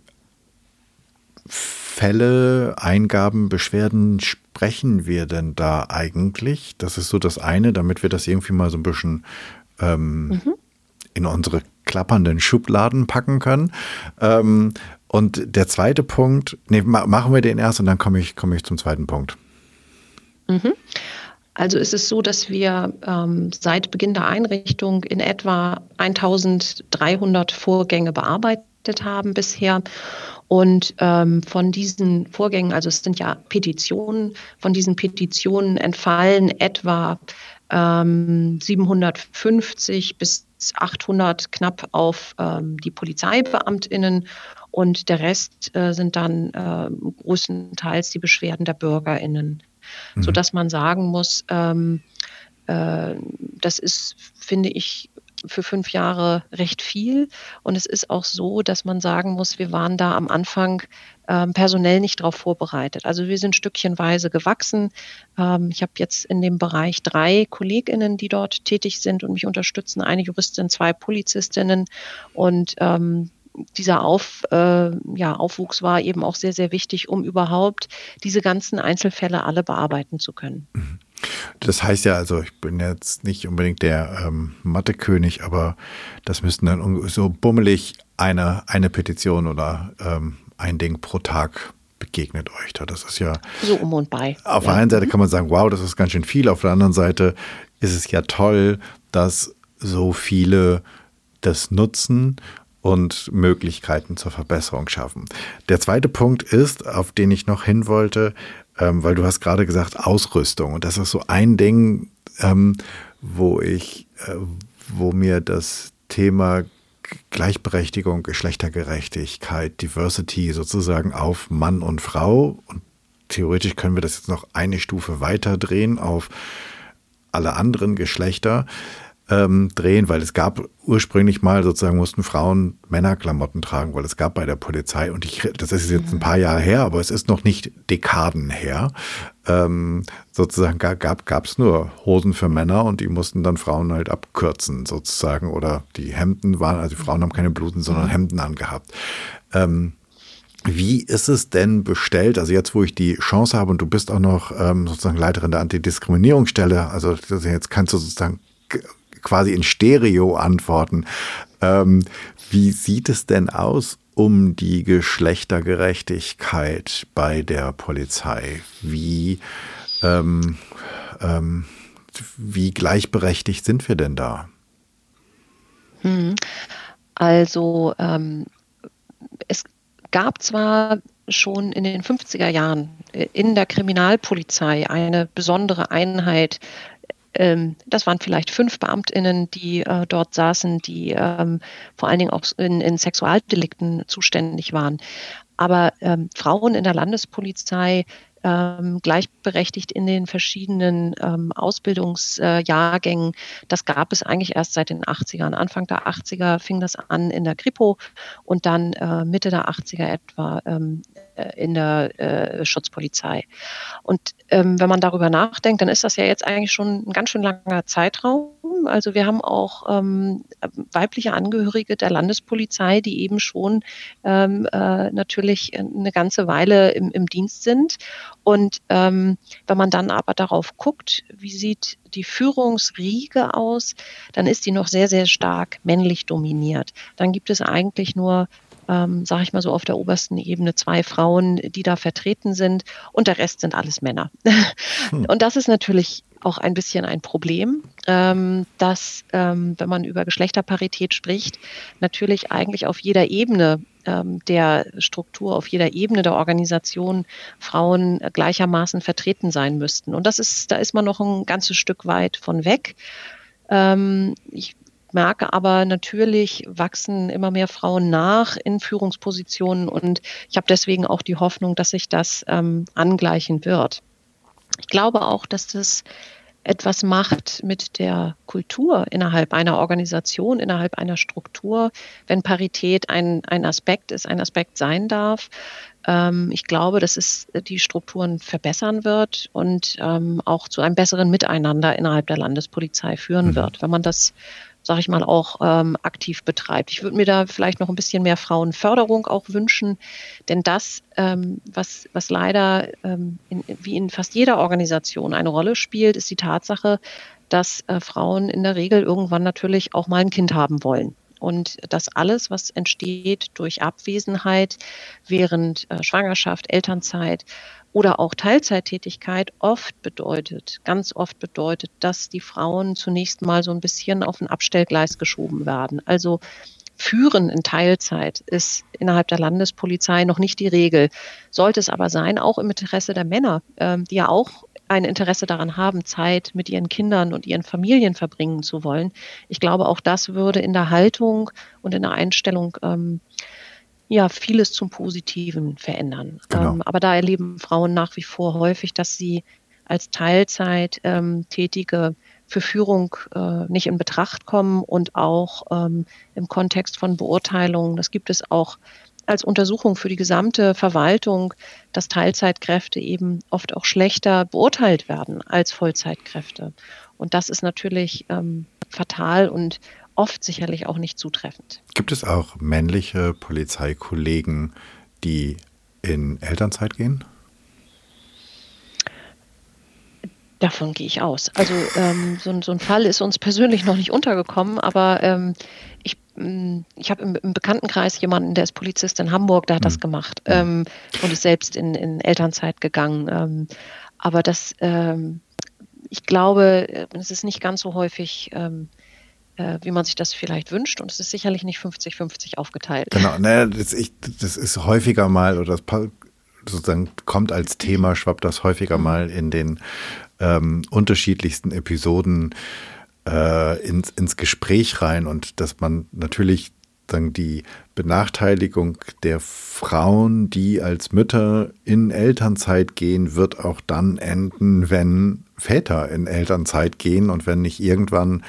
Fälle, Eingaben, Beschwerden sprechen wir denn da eigentlich? Das ist so das eine, damit wir das irgendwie mal so ein bisschen ähm, mhm. in unsere klappernden Schubladen packen können. Ähm, und der zweite Punkt, nee, machen wir den erst und dann komme ich, komme ich zum zweiten Punkt. Mhm. Also ist es so, dass wir ähm, seit Beginn der Einrichtung in etwa 1300 Vorgänge bearbeitet haben bisher und ähm, von diesen Vorgängen, also es sind ja Petitionen, von diesen Petitionen entfallen etwa ähm, 750 bis 800 knapp auf ähm, die Polizeibeamtinnen und der Rest äh, sind dann äh, größtenteils die Beschwerden der Bürgerinnen, mhm. sodass man sagen muss, ähm, äh, das ist, finde ich, für fünf Jahre recht viel. Und es ist auch so, dass man sagen muss, wir waren da am Anfang ähm, personell nicht darauf vorbereitet. Also wir sind stückchenweise gewachsen. Ähm, ich habe jetzt in dem Bereich drei Kolleginnen, die dort tätig sind und mich unterstützen, eine Juristin, zwei Polizistinnen und ähm, dieser Auf, äh, ja, Aufwuchs war eben auch sehr, sehr wichtig, um überhaupt diese ganzen Einzelfälle alle bearbeiten zu können. Mhm. Das heißt ja, also ich bin jetzt nicht unbedingt der ähm, Mathekönig, aber das müssten dann so bummelig eine, eine Petition oder ähm, ein Ding pro Tag begegnet euch da. Das ist ja so um und bei. Auf ja. der einen Seite kann man sagen, wow, das ist ganz schön viel. Auf der anderen Seite ist es ja toll, dass so viele das nutzen und Möglichkeiten zur Verbesserung schaffen. Der zweite Punkt ist, auf den ich noch hin wollte, ähm, weil du hast gerade gesagt Ausrüstung. Und das ist so ein Ding, ähm, wo ich, äh, wo mir das Thema Gleichberechtigung, Geschlechtergerechtigkeit, Diversity sozusagen auf Mann und Frau und theoretisch können wir das jetzt noch eine Stufe weiter drehen auf alle anderen Geschlechter ähm, drehen, weil es gab ursprünglich mal sozusagen mussten Frauen Männerklamotten tragen, weil es gab bei der Polizei und ich, das ist jetzt ein paar Jahre her, aber es ist noch nicht Dekaden her. Ähm, sozusagen gab gab es nur Hosen für Männer und die mussten dann Frauen halt abkürzen sozusagen oder die Hemden waren, also die Frauen haben keine Blusen, sondern mhm. Hemden angehabt. Ähm, wie ist es denn bestellt? Also jetzt, wo ich die Chance habe und du bist auch noch ähm, sozusagen Leiterin der Antidiskriminierungsstelle, also jetzt kannst du sozusagen quasi in Stereo antworten. Ähm, wie sieht es denn aus um die Geschlechtergerechtigkeit bei der Polizei? Wie, ähm, ähm, wie gleichberechtigt sind wir denn da? Hm. Also ähm, es gab zwar schon in den 50er Jahren in der Kriminalpolizei eine besondere Einheit, ähm, das waren vielleicht fünf Beamtinnen, die äh, dort saßen, die ähm, vor allen Dingen auch in, in Sexualdelikten zuständig waren. Aber ähm, Frauen in der Landespolizei ähm, gleichberechtigt in den verschiedenen ähm, Ausbildungsjahrgängen. Das gab es eigentlich erst seit den 80ern. Anfang der 80er fing das an in der Kripo und dann äh, Mitte der 80er etwa ähm, äh, in der äh, Schutzpolizei. Und ähm, wenn man darüber nachdenkt, dann ist das ja jetzt eigentlich schon ein ganz schön langer Zeitraum. Also wir haben auch ähm, weibliche Angehörige der Landespolizei, die eben schon ähm, äh, natürlich eine ganze Weile im, im Dienst sind. Und ähm, wenn man dann aber darauf guckt, wie sieht die Führungsriege aus, dann ist die noch sehr, sehr stark männlich dominiert. Dann gibt es eigentlich nur ähm, sage ich mal so auf der obersten Ebene, zwei Frauen, die da vertreten sind und der Rest sind alles Männer. Hm. Und das ist natürlich auch ein bisschen ein Problem, ähm, dass, ähm, wenn man über Geschlechterparität spricht, natürlich eigentlich auf jeder Ebene ähm, der Struktur, auf jeder Ebene der Organisation Frauen gleichermaßen vertreten sein müssten. Und das ist, da ist man noch ein ganzes Stück weit von weg. Ähm, ich merke aber natürlich wachsen immer mehr Frauen nach in Führungspositionen und ich habe deswegen auch die Hoffnung, dass sich das ähm, angleichen wird. Ich glaube auch, dass das etwas macht mit der Kultur innerhalb einer Organisation, innerhalb einer Struktur, wenn Parität ein, ein Aspekt ist, ein Aspekt sein darf. Ähm, ich glaube, dass es die Strukturen verbessern wird und ähm, auch zu einem besseren Miteinander innerhalb der Landespolizei führen mhm. wird, wenn man das sage ich mal, auch ähm, aktiv betreibt. Ich würde mir da vielleicht noch ein bisschen mehr Frauenförderung auch wünschen, denn das, ähm, was, was leider ähm, in, wie in fast jeder Organisation eine Rolle spielt, ist die Tatsache, dass äh, Frauen in der Regel irgendwann natürlich auch mal ein Kind haben wollen. Und das alles, was entsteht durch Abwesenheit während äh, Schwangerschaft, Elternzeit, oder auch Teilzeittätigkeit oft bedeutet, ganz oft bedeutet, dass die Frauen zunächst mal so ein bisschen auf ein Abstellgleis geschoben werden. Also Führen in Teilzeit ist innerhalb der Landespolizei noch nicht die Regel. Sollte es aber sein, auch im Interesse der Männer, ähm, die ja auch ein Interesse daran haben, Zeit mit ihren Kindern und ihren Familien verbringen zu wollen. Ich glaube, auch das würde in der Haltung und in der Einstellung ähm, ja vieles zum Positiven verändern. Genau. Ähm, aber da erleben Frauen nach wie vor häufig, dass sie als Teilzeit ähm, tätige für Führung äh, nicht in Betracht kommen und auch ähm, im Kontext von Beurteilungen. Das gibt es auch als Untersuchung für die gesamte Verwaltung, dass Teilzeitkräfte eben oft auch schlechter beurteilt werden als Vollzeitkräfte. Und das ist natürlich ähm, fatal und oft sicherlich auch nicht zutreffend. Gibt es auch männliche Polizeikollegen, die in Elternzeit gehen? Davon gehe ich aus. Also ähm, so, so, ein Fall ist uns persönlich noch nicht untergekommen, aber ähm, ich, ich habe im, im, Bekanntenkreis jemanden, der ist Polizist in Hamburg, der hat mhm. das gemacht mhm. ähm, und ist selbst in, in Elternzeit gegangen. Ähm, aber das, ähm, ich glaube, es ist nicht ganz so häufig ähm, äh, wie man sich das vielleicht wünscht. Und es ist sicherlich nicht 50-50 aufgeteilt. Genau, naja, das, ich, das ist häufiger mal oder das sozusagen kommt als Thema, schwappt das häufiger mhm. mal in den ähm, unterschiedlichsten Episoden äh, ins, ins Gespräch rein und dass man natürlich dann die Benachteiligung der Frauen, die als Mütter in Elternzeit gehen, wird auch dann enden, wenn Väter in Elternzeit gehen und wenn nicht irgendwann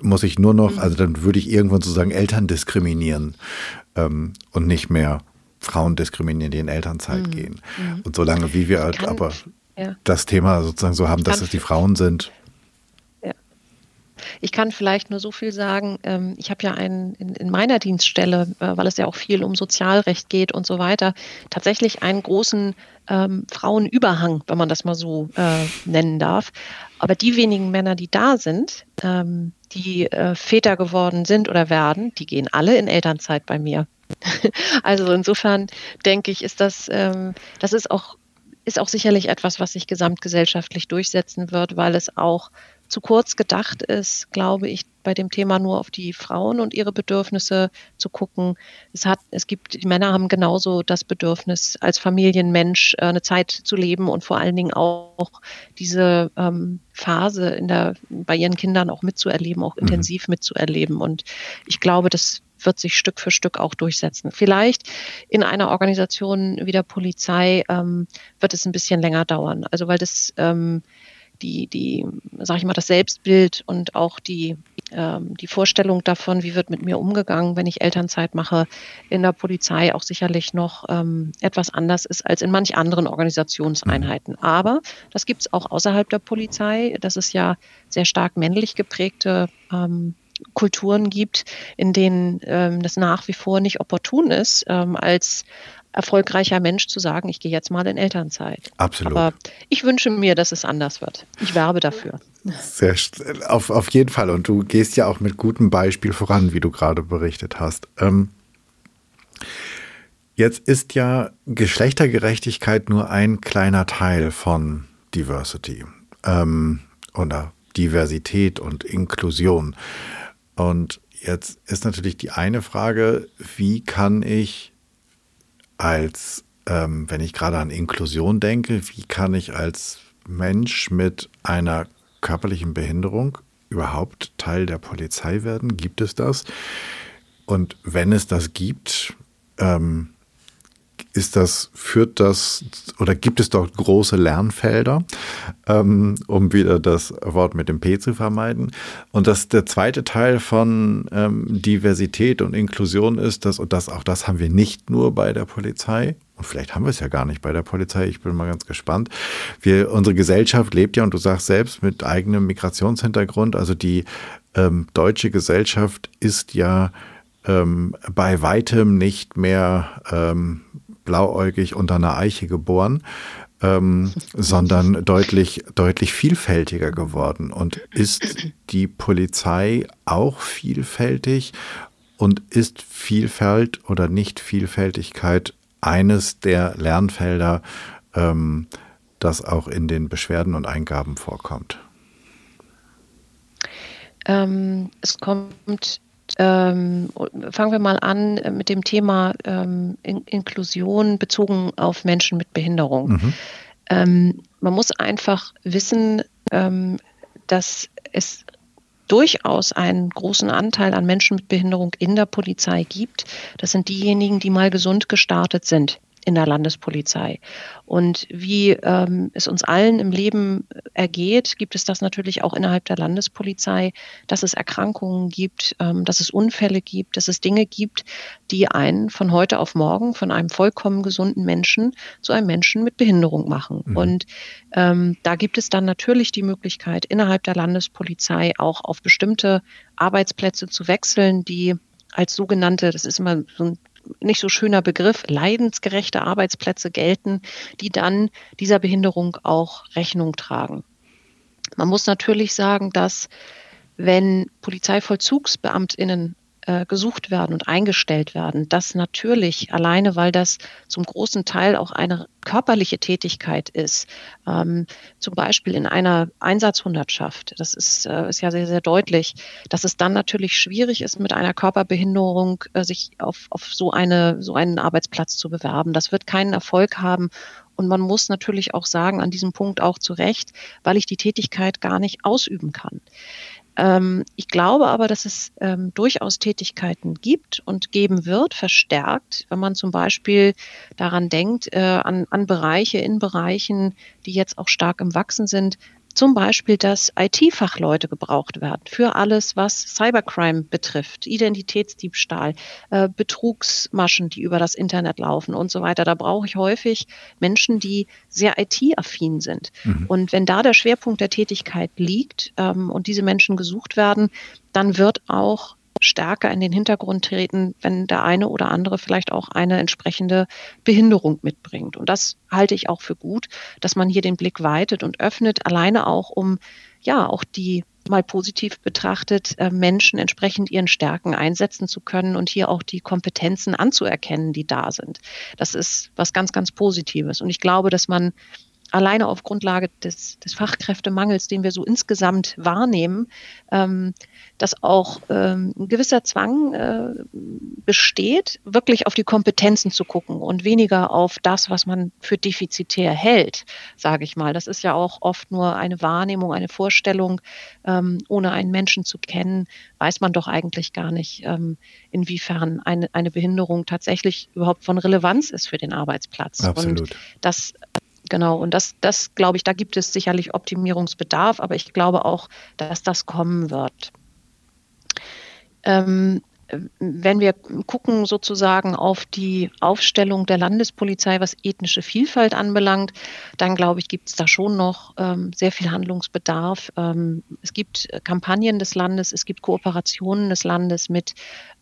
muss ich nur noch, also dann würde ich irgendwann sozusagen Eltern diskriminieren ähm, und nicht mehr Frauen diskriminieren, die in Elternzeit mhm. gehen. Mhm. Und solange wie wir halt aber ja. das Thema sozusagen so haben, dass es die Frauen sind. Ich kann vielleicht nur so viel sagen. Ähm, ich habe ja einen, in, in, meiner Dienststelle, äh, weil es ja auch viel um Sozialrecht geht und so weiter, tatsächlich einen großen ähm, Frauenüberhang, wenn man das mal so äh, nennen darf. Aber die wenigen Männer, die da sind, ähm, die äh, Väter geworden sind oder werden, die gehen alle in Elternzeit bei mir. also insofern denke ich, ist das, das ist auch ist auch sicherlich etwas, was sich gesamtgesellschaftlich durchsetzen wird, weil es auch zu kurz gedacht ist, glaube ich, bei dem Thema nur auf die Frauen und ihre Bedürfnisse zu gucken. Es hat, es gibt, die Männer haben genauso das Bedürfnis, als Familienmensch äh, eine Zeit zu leben und vor allen Dingen auch diese ähm, Phase in der, bei ihren Kindern auch mitzuerleben, auch mhm. intensiv mitzuerleben. Und ich glaube, das wird sich Stück für Stück auch durchsetzen. Vielleicht in einer Organisation wie der Polizei ähm, wird es ein bisschen länger dauern. Also weil das ähm, die, die, sag ich mal, das Selbstbild und auch die, ähm, die Vorstellung davon, wie wird mit mir umgegangen, wenn ich Elternzeit mache, in der Polizei auch sicherlich noch ähm, etwas anders ist als in manch anderen Organisationseinheiten. Mhm. Aber das gibt es auch außerhalb der Polizei. Das ist ja sehr stark männlich geprägte ähm, Kulturen gibt, in denen ähm, das nach wie vor nicht opportun ist, ähm, als erfolgreicher Mensch zu sagen, ich gehe jetzt mal in Elternzeit. Absolut. Aber ich wünsche mir, dass es anders wird. Ich werbe dafür. Sehr, auf, auf jeden Fall. Und du gehst ja auch mit gutem Beispiel voran, wie du gerade berichtet hast. Ähm, jetzt ist ja Geschlechtergerechtigkeit nur ein kleiner Teil von Diversity ähm, oder Diversität und Inklusion. Und jetzt ist natürlich die eine Frage, wie kann ich als, ähm, wenn ich gerade an Inklusion denke, wie kann ich als Mensch mit einer körperlichen Behinderung überhaupt Teil der Polizei werden? Gibt es das? Und wenn es das gibt, ähm, ist das, führt das oder gibt es dort große Lernfelder, ähm, um wieder das Wort mit dem P zu vermeiden. Und das der zweite Teil von ähm, Diversität und Inklusion ist, dass, und das auch das haben wir nicht nur bei der Polizei, und vielleicht haben wir es ja gar nicht bei der Polizei, ich bin mal ganz gespannt. Wir, unsere Gesellschaft lebt ja, und du sagst selbst, mit eigenem Migrationshintergrund, also die ähm, deutsche Gesellschaft ist ja ähm, bei weitem nicht mehr ähm, blauäugig unter einer Eiche geboren, ähm, sondern deutlich, deutlich vielfältiger geworden. Und ist die Polizei auch vielfältig und ist Vielfalt oder Nicht-Vielfältigkeit eines der Lernfelder, ähm, das auch in den Beschwerden und Eingaben vorkommt? Ähm, es kommt ähm, fangen wir mal an äh, mit dem Thema ähm, In Inklusion bezogen auf Menschen mit Behinderung. Mhm. Ähm, man muss einfach wissen, ähm, dass es durchaus einen großen Anteil an Menschen mit Behinderung in der Polizei gibt. Das sind diejenigen, die mal gesund gestartet sind in der Landespolizei. Und wie ähm, es uns allen im Leben ergeht, gibt es das natürlich auch innerhalb der Landespolizei, dass es Erkrankungen gibt, ähm, dass es Unfälle gibt, dass es Dinge gibt, die einen von heute auf morgen von einem vollkommen gesunden Menschen zu einem Menschen mit Behinderung machen. Mhm. Und ähm, da gibt es dann natürlich die Möglichkeit, innerhalb der Landespolizei auch auf bestimmte Arbeitsplätze zu wechseln, die als sogenannte, das ist immer so ein nicht so schöner Begriff, leidensgerechte Arbeitsplätze gelten, die dann dieser Behinderung auch Rechnung tragen. Man muss natürlich sagen, dass wenn Polizeivollzugsbeamtinnen äh, gesucht werden und eingestellt werden. Das natürlich alleine, weil das zum großen Teil auch eine körperliche Tätigkeit ist. Ähm, zum Beispiel in einer Einsatzhundertschaft. Das ist, äh, ist ja sehr, sehr deutlich, dass es dann natürlich schwierig ist, mit einer Körperbehinderung äh, sich auf, auf so, eine, so einen Arbeitsplatz zu bewerben. Das wird keinen Erfolg haben. Und man muss natürlich auch sagen, an diesem Punkt auch zu Recht, weil ich die Tätigkeit gar nicht ausüben kann. Ähm, ich glaube aber, dass es ähm, durchaus Tätigkeiten gibt und geben wird, verstärkt, wenn man zum Beispiel daran denkt, äh, an, an Bereiche in Bereichen, die jetzt auch stark im Wachsen sind, zum Beispiel, dass IT-Fachleute gebraucht werden für alles, was Cybercrime betrifft, Identitätsdiebstahl, äh, Betrugsmaschen, die über das Internet laufen und so weiter. Da brauche ich häufig Menschen, die sehr IT-affin sind. Mhm. Und wenn da der Schwerpunkt der Tätigkeit liegt ähm, und diese Menschen gesucht werden, dann wird auch stärker in den Hintergrund treten, wenn der eine oder andere vielleicht auch eine entsprechende Behinderung mitbringt. Und das halte ich auch für gut, dass man hier den Blick weitet und öffnet, alleine auch um ja auch die mal positiv betrachtet, äh, Menschen entsprechend ihren Stärken einsetzen zu können und hier auch die Kompetenzen anzuerkennen, die da sind. Das ist was ganz, ganz Positives. Und ich glaube, dass man alleine auf Grundlage des, des Fachkräftemangels, den wir so insgesamt wahrnehmen, ähm, dass auch ähm, ein gewisser Zwang äh, besteht, wirklich auf die Kompetenzen zu gucken und weniger auf das, was man für defizitär hält, sage ich mal. Das ist ja auch oft nur eine Wahrnehmung, eine Vorstellung. Ähm, ohne einen Menschen zu kennen, weiß man doch eigentlich gar nicht, ähm, inwiefern eine, eine Behinderung tatsächlich überhaupt von Relevanz ist für den Arbeitsplatz. Absolut. Und das Genau, und das, das glaube ich, da gibt es sicherlich Optimierungsbedarf, aber ich glaube auch, dass das kommen wird. Ähm, wenn wir gucken sozusagen auf die Aufstellung der Landespolizei, was ethnische Vielfalt anbelangt, dann glaube ich, gibt es da schon noch ähm, sehr viel Handlungsbedarf. Ähm, es gibt Kampagnen des Landes, es gibt Kooperationen des Landes mit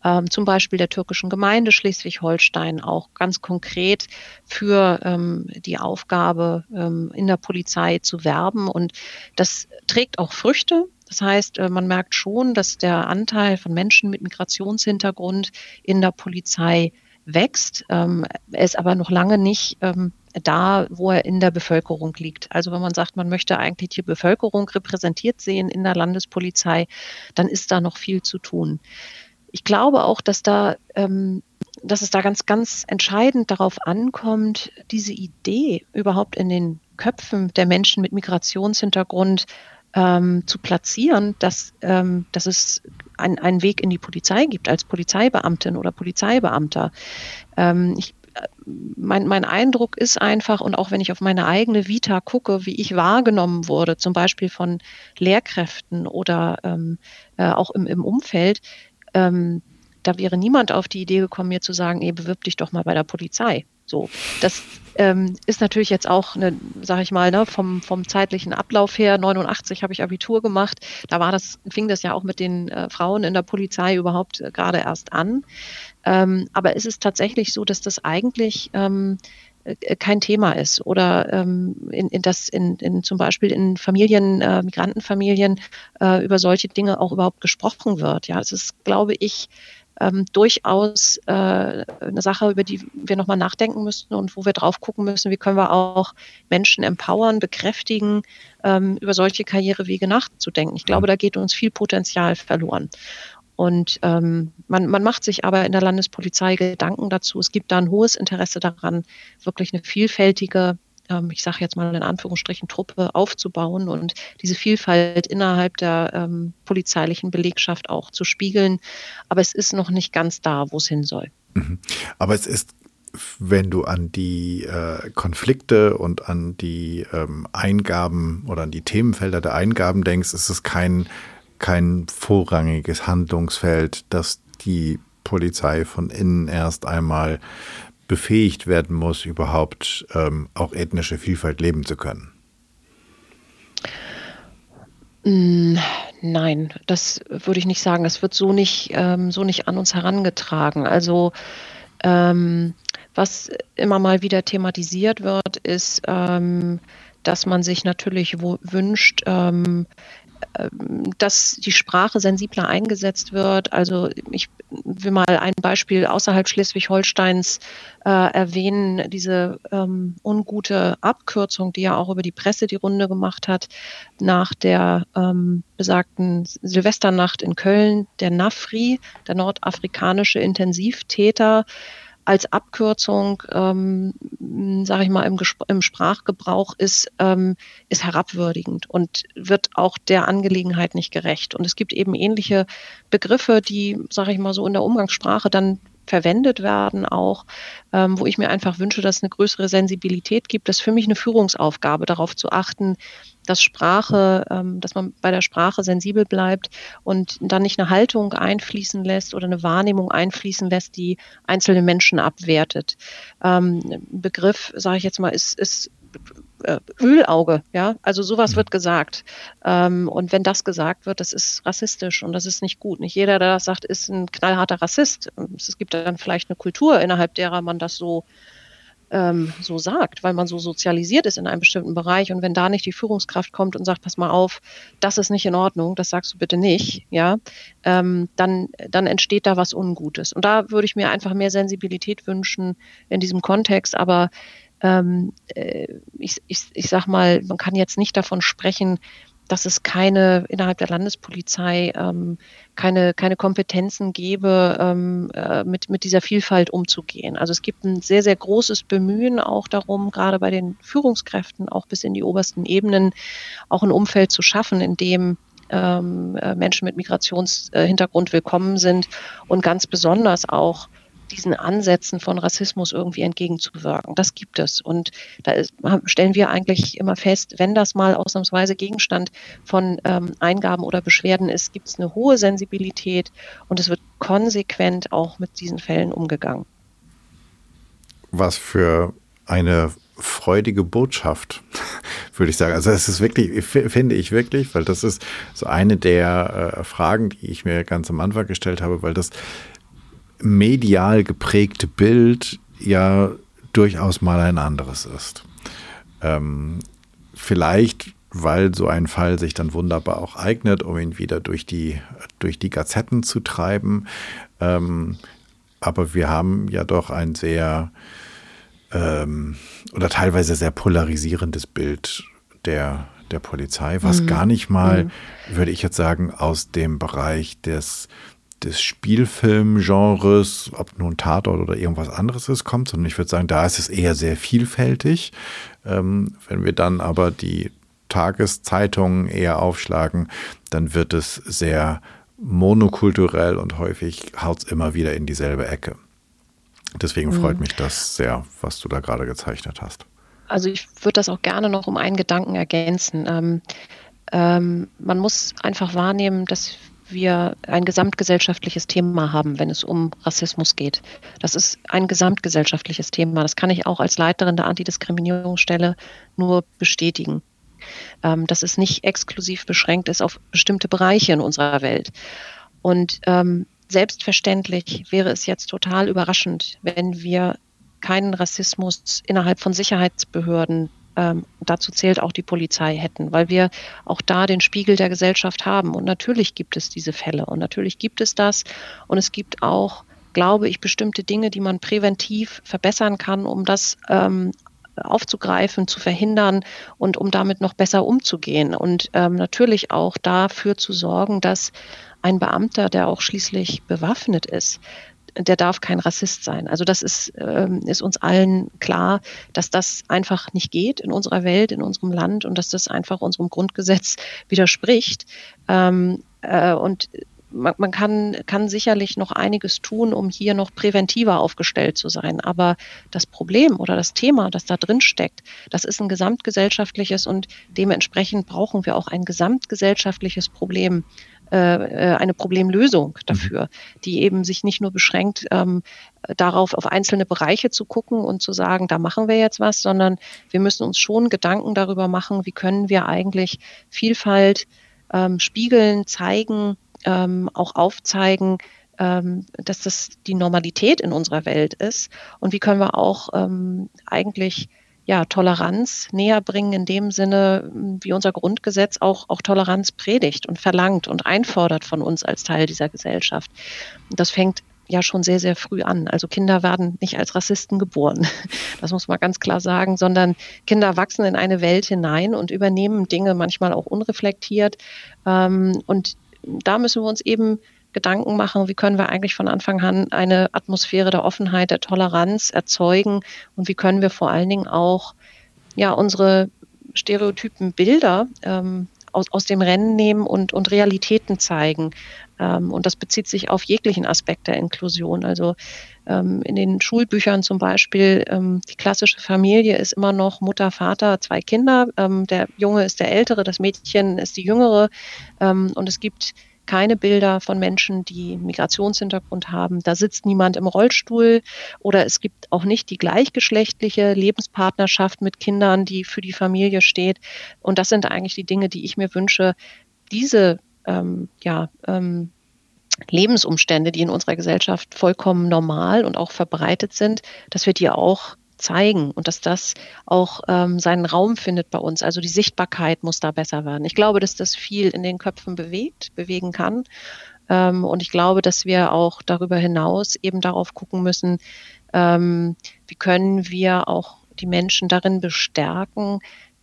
ähm, zum Beispiel der türkischen Gemeinde Schleswig-Holstein, auch ganz konkret für ähm, die Aufgabe ähm, in der Polizei zu werben. Und das trägt auch Früchte. Das heißt, äh, man merkt schon, dass der Anteil von Menschen mit Migrationshintergrund in der Polizei wächst. Ähm, er ist aber noch lange nicht ähm, da, wo er in der Bevölkerung liegt. Also wenn man sagt, man möchte eigentlich die Bevölkerung repräsentiert sehen in der Landespolizei, dann ist da noch viel zu tun. Ich glaube auch, dass da ähm, dass es da ganz, ganz entscheidend darauf ankommt, diese Idee überhaupt in den Köpfen der Menschen mit Migrationshintergrund ähm, zu platzieren, dass, ähm, dass es ein, einen Weg in die Polizei gibt als Polizeibeamtin oder Polizeibeamter. Ähm, ich, äh, mein, mein Eindruck ist einfach, und auch wenn ich auf meine eigene Vita gucke, wie ich wahrgenommen wurde, zum Beispiel von Lehrkräften oder ähm, äh, auch im, im Umfeld, ähm, da wäre niemand auf die Idee gekommen, mir zu sagen, ey, bewirb dich doch mal bei der Polizei. So, das ähm, ist natürlich jetzt auch, eine, sag ich mal, ne, vom, vom zeitlichen Ablauf her. 89 habe ich Abitur gemacht. Da war das, fing das ja auch mit den äh, Frauen in der Polizei überhaupt äh, gerade erst an. Ähm, aber ist es tatsächlich so, dass das eigentlich ähm, äh, kein Thema ist oder ähm, in, in das in, in zum Beispiel in Familien, äh, Migrantenfamilien äh, über solche Dinge auch überhaupt gesprochen wird. Ja, es ist, glaube ich, ähm, durchaus äh, eine Sache, über die wir nochmal nachdenken müssten und wo wir drauf gucken müssen, wie können wir auch Menschen empowern, bekräftigen, ähm, über solche Karrierewege nachzudenken. Ich glaube, da geht uns viel Potenzial verloren. Und ähm, man, man macht sich aber in der Landespolizei Gedanken dazu. Es gibt da ein hohes Interesse daran, wirklich eine vielfältige ähm, ich sage jetzt mal in Anführungsstrichen, Truppe aufzubauen und diese Vielfalt innerhalb der ähm, polizeilichen Belegschaft auch zu spiegeln. Aber es ist noch nicht ganz da, wo es hin soll. Mhm. Aber es ist wenn du an die äh, Konflikte und an die ähm, Eingaben oder an die Themenfelder der Eingaben denkst, ist es kein, kein vorrangiges Handlungsfeld, dass die Polizei von innen erst einmal befähigt werden muss, überhaupt ähm, auch ethnische Vielfalt leben zu können. Mm, nein, das würde ich nicht sagen. Das wird so nicht, ähm, so nicht an uns herangetragen. Also ähm, was immer mal wieder thematisiert wird, ist, ähm, dass man sich natürlich wünscht, ähm, dass die Sprache sensibler eingesetzt wird. Also ich will mal ein Beispiel außerhalb Schleswig-Holsteins äh, erwähnen, diese ähm, ungute Abkürzung, die ja auch über die Presse die Runde gemacht hat, nach der ähm, besagten Silvesternacht in Köln, der NAFRI, der nordafrikanische Intensivtäter, als Abkürzung, ähm, sage ich mal, im, im Sprachgebrauch ist, ähm, ist herabwürdigend und wird auch der Angelegenheit nicht gerecht. Und es gibt eben ähnliche Begriffe, die, sage ich mal so, in der Umgangssprache dann verwendet werden, auch ähm, wo ich mir einfach wünsche, dass es eine größere Sensibilität gibt. Das ist für mich eine Führungsaufgabe, darauf zu achten, dass Sprache, ähm, dass man bei der Sprache sensibel bleibt und dann nicht eine Haltung einfließen lässt oder eine Wahrnehmung einfließen lässt, die einzelne Menschen abwertet. Ähm, Begriff, sage ich jetzt mal, ist, ist äh, Ölauge, ja, also sowas mhm. wird gesagt. Ähm, und wenn das gesagt wird, das ist rassistisch und das ist nicht gut. Nicht jeder, der das sagt, ist ein knallharter Rassist. Es gibt dann vielleicht eine Kultur, innerhalb derer man das so ähm, so sagt, weil man so sozialisiert ist in einem bestimmten Bereich. Und wenn da nicht die Führungskraft kommt und sagt, pass mal auf, das ist nicht in Ordnung, das sagst du bitte nicht, ja, ähm, dann, dann entsteht da was Ungutes. Und da würde ich mir einfach mehr Sensibilität wünschen in diesem Kontext. Aber ähm, äh, ich, ich, ich sag mal, man kann jetzt nicht davon sprechen, dass es keine innerhalb der Landespolizei ähm, keine, keine Kompetenzen gäbe, ähm, äh, mit, mit dieser Vielfalt umzugehen. Also es gibt ein sehr, sehr großes Bemühen auch darum, gerade bei den Führungskräften, auch bis in die obersten Ebenen, auch ein Umfeld zu schaffen, in dem ähm, äh, Menschen mit Migrationshintergrund willkommen sind und ganz besonders auch diesen Ansätzen von Rassismus irgendwie entgegenzuwirken. Das gibt es. Und da ist, stellen wir eigentlich immer fest, wenn das mal ausnahmsweise Gegenstand von ähm, Eingaben oder Beschwerden ist, gibt es eine hohe Sensibilität und es wird konsequent auch mit diesen Fällen umgegangen. Was für eine freudige Botschaft, würde ich sagen. Also es ist wirklich, finde ich wirklich, weil das ist so eine der äh, Fragen, die ich mir ganz am Anfang gestellt habe, weil das medial geprägte Bild ja durchaus mal ein anderes ist. Ähm, vielleicht, weil so ein Fall sich dann wunderbar auch eignet, um ihn wieder durch die, durch die Gazetten zu treiben. Ähm, aber wir haben ja doch ein sehr ähm, oder teilweise sehr polarisierendes Bild der, der Polizei, was mhm. gar nicht mal, mhm. würde ich jetzt sagen, aus dem Bereich des des Spielfilmgenres, ob nun Tatort oder irgendwas anderes ist, kommt, sondern ich würde sagen, da ist es eher sehr vielfältig. Ähm, wenn wir dann aber die Tageszeitungen eher aufschlagen, dann wird es sehr monokulturell und häufig haut es immer wieder in dieselbe Ecke. Deswegen mhm. freut mich das sehr, was du da gerade gezeichnet hast. Also ich würde das auch gerne noch um einen Gedanken ergänzen. Ähm, ähm, man muss einfach wahrnehmen, dass wir ein gesamtgesellschaftliches Thema haben, wenn es um Rassismus geht. Das ist ein gesamtgesellschaftliches Thema. Das kann ich auch als Leiterin der Antidiskriminierungsstelle nur bestätigen. Ähm, dass es nicht exklusiv beschränkt ist auf bestimmte Bereiche in unserer Welt. Und ähm, selbstverständlich wäre es jetzt total überraschend, wenn wir keinen Rassismus innerhalb von Sicherheitsbehörden ähm, dazu zählt auch die Polizei hätten, weil wir auch da den Spiegel der Gesellschaft haben. Und natürlich gibt es diese Fälle und natürlich gibt es das. Und es gibt auch, glaube ich, bestimmte Dinge, die man präventiv verbessern kann, um das ähm, aufzugreifen, zu verhindern und um damit noch besser umzugehen. Und ähm, natürlich auch dafür zu sorgen, dass ein Beamter, der auch schließlich bewaffnet ist, der darf kein Rassist sein. Also das ist, ähm, ist uns allen klar, dass das einfach nicht geht in unserer Welt, in unserem Land und dass das einfach unserem Grundgesetz widerspricht. Ähm, äh, und man, man kann, kann sicherlich noch einiges tun, um hier noch präventiver aufgestellt zu sein. Aber das Problem oder das Thema, das da drin steckt, das ist ein gesamtgesellschaftliches und dementsprechend brauchen wir auch ein gesamtgesellschaftliches Problem eine Problemlösung mhm. dafür, die eben sich nicht nur beschränkt ähm, darauf, auf einzelne Bereiche zu gucken und zu sagen, da machen wir jetzt was, sondern wir müssen uns schon Gedanken darüber machen, wie können wir eigentlich Vielfalt ähm, spiegeln, zeigen, ähm, auch aufzeigen, ähm, dass das die Normalität in unserer Welt ist und wie können wir auch ähm, eigentlich ja, Toleranz näher bringen in dem Sinne, wie unser Grundgesetz auch, auch Toleranz predigt und verlangt und einfordert von uns als Teil dieser Gesellschaft. Das fängt ja schon sehr, sehr früh an. Also Kinder werden nicht als Rassisten geboren, das muss man ganz klar sagen, sondern Kinder wachsen in eine Welt hinein und übernehmen Dinge manchmal auch unreflektiert. Ähm, und da müssen wir uns eben Gedanken machen, wie können wir eigentlich von Anfang an eine Atmosphäre der Offenheit, der Toleranz erzeugen und wie können wir vor allen Dingen auch ja unsere stereotypen Bilder ähm, aus, aus dem Rennen nehmen und, und Realitäten zeigen. Ähm, und das bezieht sich auf jeglichen Aspekt der Inklusion. Also ähm, in den Schulbüchern zum Beispiel, ähm, die klassische Familie ist immer noch Mutter, Vater, zwei Kinder. Ähm, der Junge ist der Ältere, das Mädchen ist die Jüngere. Ähm, und es gibt keine Bilder von Menschen, die Migrationshintergrund haben. Da sitzt niemand im Rollstuhl oder es gibt auch nicht die gleichgeschlechtliche Lebenspartnerschaft mit Kindern, die für die Familie steht. Und das sind eigentlich die Dinge, die ich mir wünsche, diese ähm, ja, ähm, Lebensumstände, die in unserer Gesellschaft vollkommen normal und auch verbreitet sind, dass wir die auch zeigen und dass das auch ähm, seinen Raum findet bei uns. Also die Sichtbarkeit muss da besser werden. Ich glaube, dass das viel in den Köpfen bewegt, bewegen kann. Ähm, und ich glaube, dass wir auch darüber hinaus eben darauf gucken müssen, ähm, wie können wir auch die Menschen darin bestärken,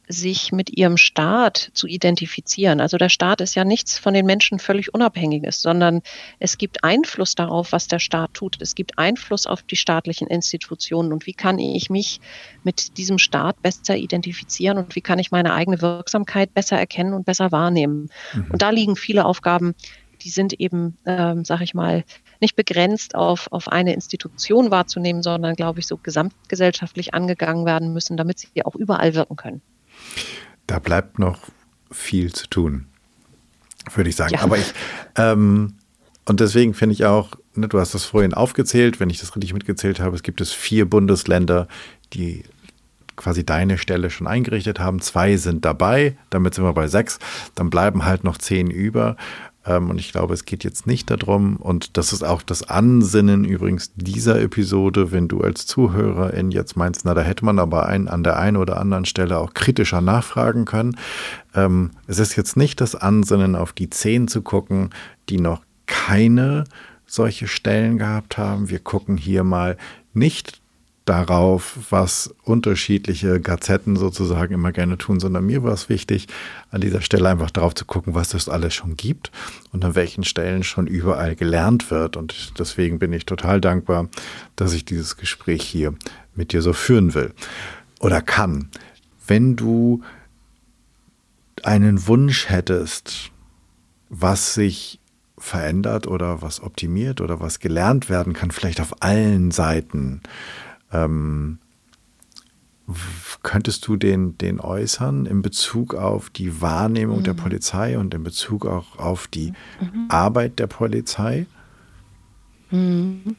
sich mit ihrem Staat zu identifizieren. Also der Staat ist ja nichts von den Menschen völlig Unabhängiges, sondern es gibt Einfluss darauf, was der Staat tut. Es gibt Einfluss auf die staatlichen Institutionen. Und wie kann ich mich mit diesem Staat besser identifizieren und wie kann ich meine eigene Wirksamkeit besser erkennen und besser wahrnehmen? Mhm. Und da liegen viele Aufgaben, die sind eben, ähm, sage ich mal, nicht begrenzt auf, auf eine Institution wahrzunehmen, sondern, glaube ich, so gesamtgesellschaftlich angegangen werden müssen, damit sie auch überall wirken können. Da bleibt noch viel zu tun, würde ich sagen. Ja. Aber ich, ähm, und deswegen finde ich auch, ne, du hast das vorhin aufgezählt, wenn ich das richtig mitgezählt habe, es gibt es vier Bundesländer, die quasi deine Stelle schon eingerichtet haben. Zwei sind dabei, damit sind wir bei sechs. Dann bleiben halt noch zehn über. Ähm, und ich glaube, es geht jetzt nicht darum, und das ist auch das Ansinnen übrigens dieser Episode, wenn du als Zuhörerin jetzt meinst, na, da hätte man aber ein, an der einen oder anderen Stelle auch kritischer nachfragen können. Ähm, es ist jetzt nicht das Ansinnen, auf die zehn zu gucken, die noch keine solche Stellen gehabt haben. Wir gucken hier mal nicht darauf, was unterschiedliche Gazetten sozusagen immer gerne tun, sondern mir war es wichtig, an dieser Stelle einfach darauf zu gucken, was es alles schon gibt und an welchen Stellen schon überall gelernt wird. Und deswegen bin ich total dankbar, dass ich dieses Gespräch hier mit dir so führen will oder kann. Wenn du einen Wunsch hättest, was sich verändert oder was optimiert oder was gelernt werden kann, vielleicht auf allen Seiten, ähm, könntest du den, den äußern in Bezug auf die Wahrnehmung mhm. der Polizei und in Bezug auch auf die mhm. Arbeit der Polizei? Mhm.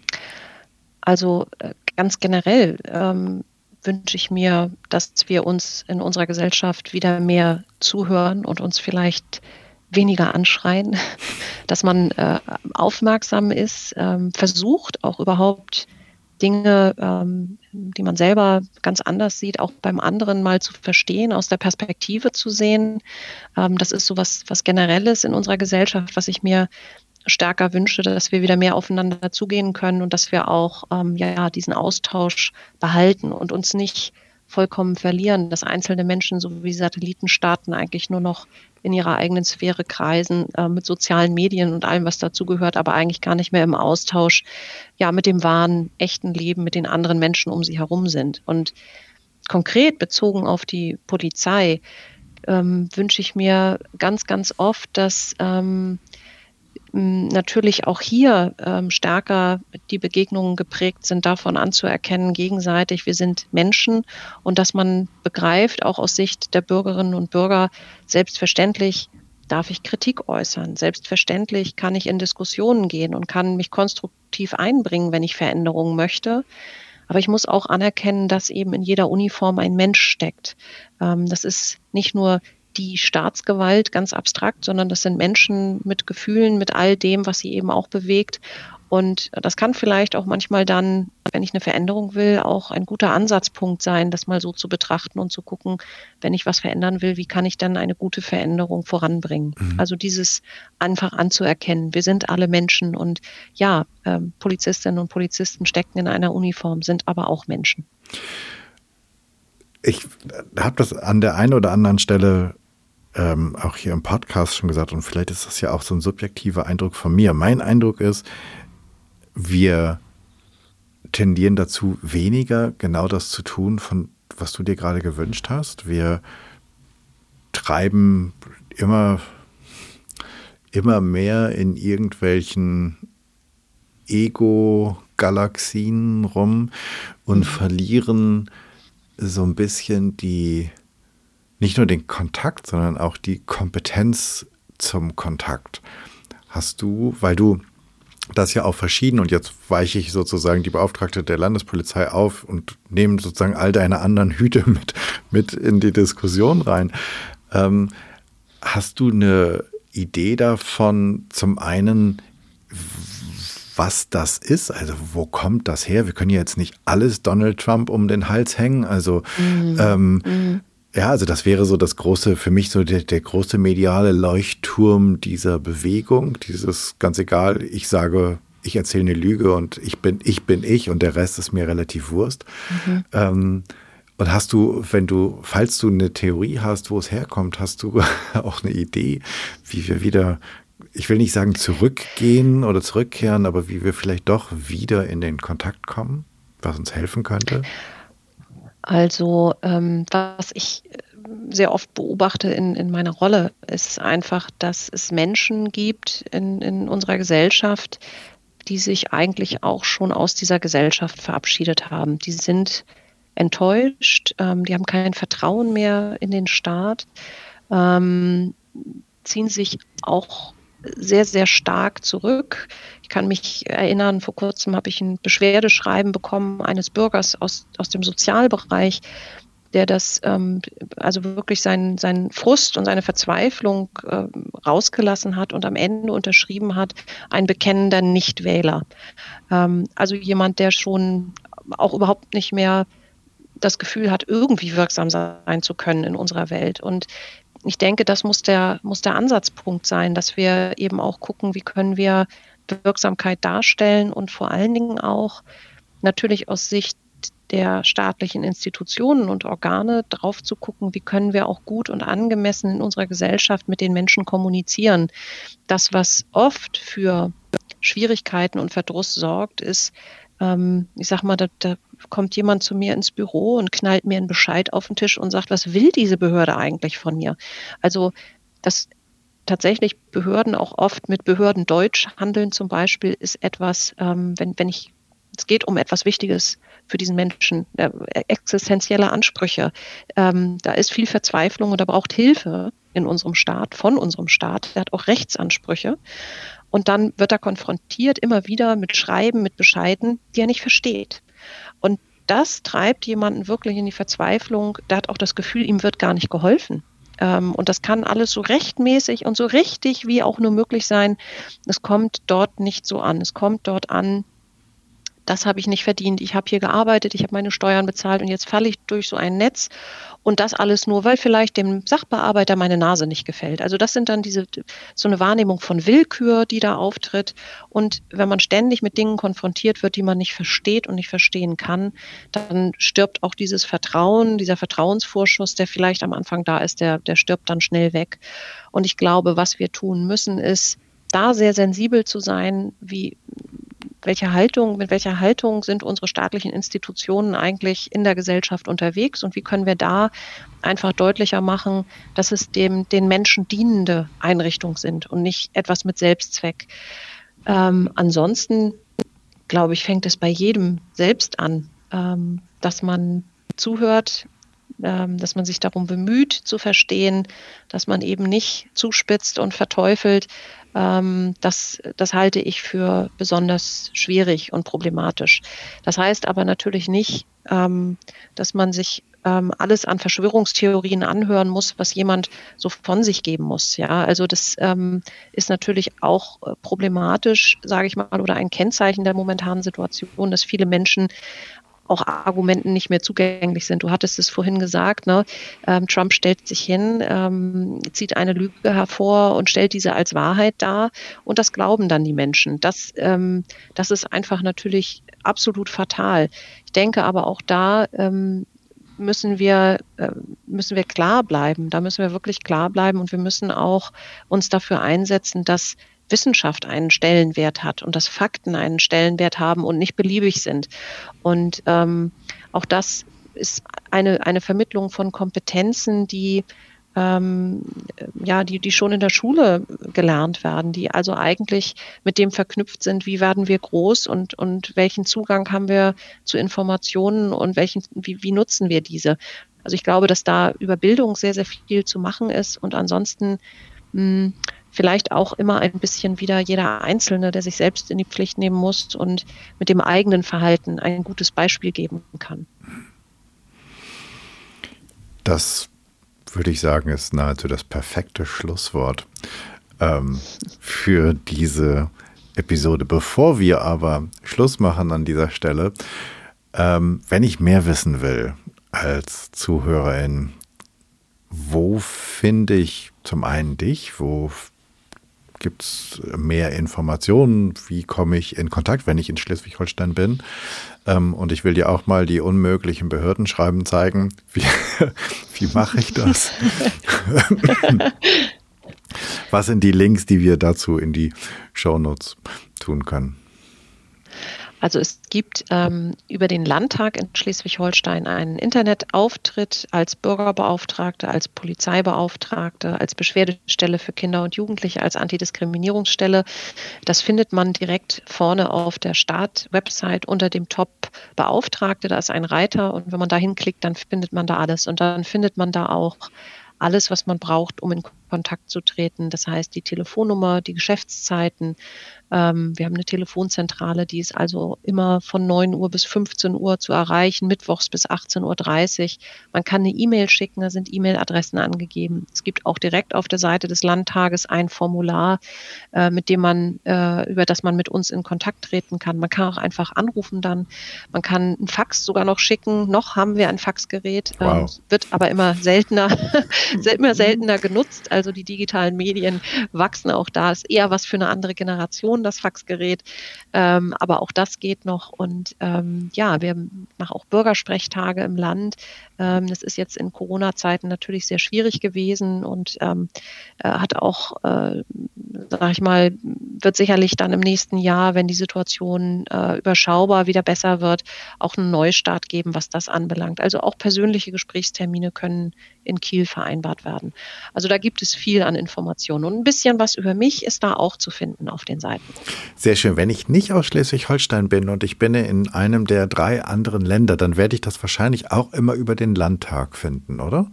Also äh, ganz generell ähm, wünsche ich mir, dass wir uns in unserer Gesellschaft wieder mehr zuhören und uns vielleicht weniger anschreien, dass man äh, aufmerksam ist, ähm, versucht auch überhaupt Dinge, ähm, die man selber ganz anders sieht, auch beim anderen mal zu verstehen, aus der Perspektive zu sehen. Ähm, das ist so was, was Generelles in unserer Gesellschaft, was ich mir stärker wünsche, dass wir wieder mehr aufeinander zugehen können und dass wir auch ähm, ja, diesen Austausch behalten und uns nicht vollkommen verlieren, dass einzelne Menschen so wie Satellitenstaaten eigentlich nur noch in ihrer eigenen Sphäre kreisen, äh, mit sozialen Medien und allem, was dazugehört, aber eigentlich gar nicht mehr im Austausch, ja, mit dem wahren, echten Leben, mit den anderen Menschen um sie herum sind. Und konkret bezogen auf die Polizei ähm, wünsche ich mir ganz, ganz oft, dass ähm, natürlich auch hier ähm, stärker die Begegnungen geprägt sind, davon anzuerkennen, gegenseitig, wir sind Menschen und dass man begreift, auch aus Sicht der Bürgerinnen und Bürger, selbstverständlich darf ich Kritik äußern. Selbstverständlich kann ich in Diskussionen gehen und kann mich konstruktiv einbringen, wenn ich Veränderungen möchte. Aber ich muss auch anerkennen, dass eben in jeder Uniform ein Mensch steckt. Ähm, das ist nicht nur die Staatsgewalt ganz abstrakt, sondern das sind Menschen mit Gefühlen, mit all dem, was sie eben auch bewegt. Und das kann vielleicht auch manchmal dann, wenn ich eine Veränderung will, auch ein guter Ansatzpunkt sein, das mal so zu betrachten und zu gucken, wenn ich was verändern will, wie kann ich dann eine gute Veränderung voranbringen? Mhm. Also dieses einfach anzuerkennen, wir sind alle Menschen und ja, äh, Polizistinnen und Polizisten stecken in einer Uniform, sind aber auch Menschen. Ich habe das an der einen oder anderen Stelle ähm, auch hier im Podcast schon gesagt, und vielleicht ist das ja auch so ein subjektiver Eindruck von mir. Mein Eindruck ist, wir tendieren dazu, weniger genau das zu tun, von was du dir gerade gewünscht hast. Wir treiben immer, immer mehr in irgendwelchen Ego-Galaxien rum und mhm. verlieren so ein bisschen die nicht nur den Kontakt, sondern auch die Kompetenz zum Kontakt. Hast du, weil du das ja auch verschieden und jetzt weiche ich sozusagen die Beauftragte der Landespolizei auf und nehme sozusagen all deine anderen Hüte mit, mit in die Diskussion rein. Ähm, hast du eine Idee davon, zum einen, was das ist? Also wo kommt das her? Wir können ja jetzt nicht alles Donald Trump um den Hals hängen. Also mhm. Ähm, mhm. Ja, also das wäre so das große, für mich so der, der große mediale Leuchtturm dieser Bewegung, dieses ganz egal, ich sage, ich erzähle eine Lüge und ich bin, ich bin ich und der Rest ist mir relativ Wurst. Mhm. Ähm, und hast du, wenn du, falls du eine Theorie hast, wo es herkommt, hast du auch eine Idee, wie wir wieder, ich will nicht sagen zurückgehen oder zurückkehren, aber wie wir vielleicht doch wieder in den Kontakt kommen, was uns helfen könnte? Also ähm, was ich äh, sehr oft beobachte in, in meiner Rolle, ist einfach, dass es Menschen gibt in, in unserer Gesellschaft, die sich eigentlich auch schon aus dieser Gesellschaft verabschiedet haben. Die sind enttäuscht, ähm, die haben kein Vertrauen mehr in den Staat, ähm, ziehen sich auch sehr, sehr stark zurück. Ich kann mich erinnern, vor kurzem habe ich ein Beschwerdeschreiben bekommen eines Bürgers aus, aus dem Sozialbereich, der das, ähm, also wirklich seinen, seinen Frust und seine Verzweiflung äh, rausgelassen hat und am Ende unterschrieben hat, ein bekennender Nichtwähler. Ähm, also jemand, der schon auch überhaupt nicht mehr das Gefühl hat, irgendwie wirksam sein zu können in unserer Welt. Und ich denke, das muss der, muss der Ansatzpunkt sein, dass wir eben auch gucken, wie können wir Wirksamkeit darstellen und vor allen Dingen auch natürlich aus Sicht der staatlichen Institutionen und Organe drauf zu gucken, wie können wir auch gut und angemessen in unserer Gesellschaft mit den Menschen kommunizieren. Das, was oft für Schwierigkeiten und Verdruss sorgt, ist, ähm, ich sag mal, da, da kommt jemand zu mir ins Büro und knallt mir einen Bescheid auf den Tisch und sagt, was will diese Behörde eigentlich von mir? Also das tatsächlich Behörden auch oft mit Behörden Deutsch handeln zum Beispiel ist etwas, ähm, wenn, wenn ich, es geht um etwas Wichtiges für diesen Menschen, äh, existenzielle Ansprüche. Ähm, da ist viel Verzweiflung und da braucht Hilfe in unserem Staat, von unserem Staat. Der hat auch Rechtsansprüche. Und dann wird er konfrontiert immer wieder mit Schreiben, mit Bescheiden, die er nicht versteht. Und das treibt jemanden wirklich in die Verzweiflung. Der hat auch das Gefühl, ihm wird gar nicht geholfen. Ähm, und das kann alles so rechtmäßig und so richtig wie auch nur möglich sein. Es kommt dort nicht so an. Es kommt dort an, das habe ich nicht verdient. Ich habe hier gearbeitet, ich habe meine Steuern bezahlt und jetzt falle ich durch so ein Netz und das alles nur, weil vielleicht dem Sachbearbeiter meine Nase nicht gefällt. Also das sind dann diese so eine Wahrnehmung von Willkür, die da auftritt. Und wenn man ständig mit Dingen konfrontiert wird, die man nicht versteht und nicht verstehen kann, dann stirbt auch dieses Vertrauen, dieser Vertrauensvorschuss, der vielleicht am Anfang da ist, der, der stirbt dann schnell weg. Und ich glaube, was wir tun müssen, ist, da sehr sensibel zu sein, wie welche Haltung, mit welcher Haltung sind unsere staatlichen Institutionen eigentlich in der Gesellschaft unterwegs und wie können wir da einfach deutlicher machen, dass es dem, den Menschen dienende Einrichtungen sind und nicht etwas mit Selbstzweck. Ähm, ansonsten, glaube ich, fängt es bei jedem selbst an, ähm, dass man zuhört, dass man sich darum bemüht zu verstehen, dass man eben nicht zuspitzt und verteufelt, ähm, das, das halte ich für besonders schwierig und problematisch. Das heißt aber natürlich nicht, ähm, dass man sich ähm, alles an Verschwörungstheorien anhören muss, was jemand so von sich geben muss. Ja, also das ähm, ist natürlich auch äh, problematisch, sage ich mal, oder ein Kennzeichen der momentanen Situation, dass viele Menschen auch Argumenten nicht mehr zugänglich sind. Du hattest es vorhin gesagt, ne? Ähm, Trump stellt sich hin, ähm, zieht eine Lüge hervor und stellt diese als Wahrheit dar und das glauben dann die Menschen. Das, ähm, das ist einfach natürlich absolut fatal. Ich denke aber auch da ähm, müssen wir, äh, müssen wir klar bleiben. Da müssen wir wirklich klar bleiben und wir müssen auch uns dafür einsetzen, dass Wissenschaft einen Stellenwert hat und dass Fakten einen Stellenwert haben und nicht beliebig sind. Und ähm, auch das ist eine, eine Vermittlung von Kompetenzen, die ähm, ja, die, die schon in der Schule gelernt werden, die also eigentlich mit dem verknüpft sind, wie werden wir groß und, und welchen Zugang haben wir zu Informationen und welchen, wie, wie nutzen wir diese. Also ich glaube, dass da über Bildung sehr, sehr viel zu machen ist und ansonsten mh, hm, vielleicht auch immer ein bisschen wieder jeder Einzelne, der sich selbst in die Pflicht nehmen muss und mit dem eigenen Verhalten ein gutes Beispiel geben kann. Das würde ich sagen, ist nahezu das perfekte Schlusswort ähm, für diese Episode. Bevor wir aber Schluss machen an dieser Stelle, ähm, wenn ich mehr wissen will als Zuhörerin, wo finde ich zum einen dich, wo Gibt es mehr Informationen? Wie komme ich in Kontakt, wenn ich in Schleswig-Holstein bin? Ähm, und ich will dir auch mal die unmöglichen Behördenschreiben zeigen. Wie, wie mache ich das? Was sind die Links, die wir dazu in die Shownotes tun können? Also es gibt ähm, über den Landtag in Schleswig-Holstein einen Internetauftritt als Bürgerbeauftragte, als Polizeibeauftragte, als Beschwerdestelle für Kinder und Jugendliche, als Antidiskriminierungsstelle. Das findet man direkt vorne auf der Start-Website unter dem Top Beauftragte. Da ist ein Reiter und wenn man da hinklickt, dann findet man da alles. Und dann findet man da auch alles, was man braucht, um in Kontakt zu treten. Das heißt, die Telefonnummer, die Geschäftszeiten, ähm, wir haben eine Telefonzentrale, die ist also immer von 9 Uhr bis 15 Uhr zu erreichen, mittwochs bis 18.30 Uhr. Man kann eine E-Mail schicken, da sind E-Mail-Adressen angegeben. Es gibt auch direkt auf der Seite des Landtages ein Formular, äh, mit dem man, äh, über das man mit uns in Kontakt treten kann. Man kann auch einfach anrufen dann. Man kann einen Fax sogar noch schicken. Noch haben wir ein Faxgerät, ähm, wow. ähm, wird aber immer seltener, immer seltener genutzt. Also die digitalen Medien wachsen auch da. Ist eher was für eine andere Generation das Faxgerät. Ähm, aber auch das geht noch. Und ähm, ja, wir machen auch Bürgersprechtage im Land. Ähm, das ist jetzt in Corona-Zeiten natürlich sehr schwierig gewesen und ähm, äh, hat auch, äh, sag ich mal, wird sicherlich dann im nächsten Jahr, wenn die Situation äh, überschaubar wieder besser wird, auch einen Neustart geben, was das anbelangt. Also auch persönliche Gesprächstermine können in Kiel vereinbart werden. Also da gibt es viel an Informationen. Und ein bisschen was über mich ist da auch zu finden auf den Seiten. Sehr schön. Wenn ich nicht aus Schleswig-Holstein bin und ich bin in einem der drei anderen Länder, dann werde ich das wahrscheinlich auch immer über den Landtag finden, oder?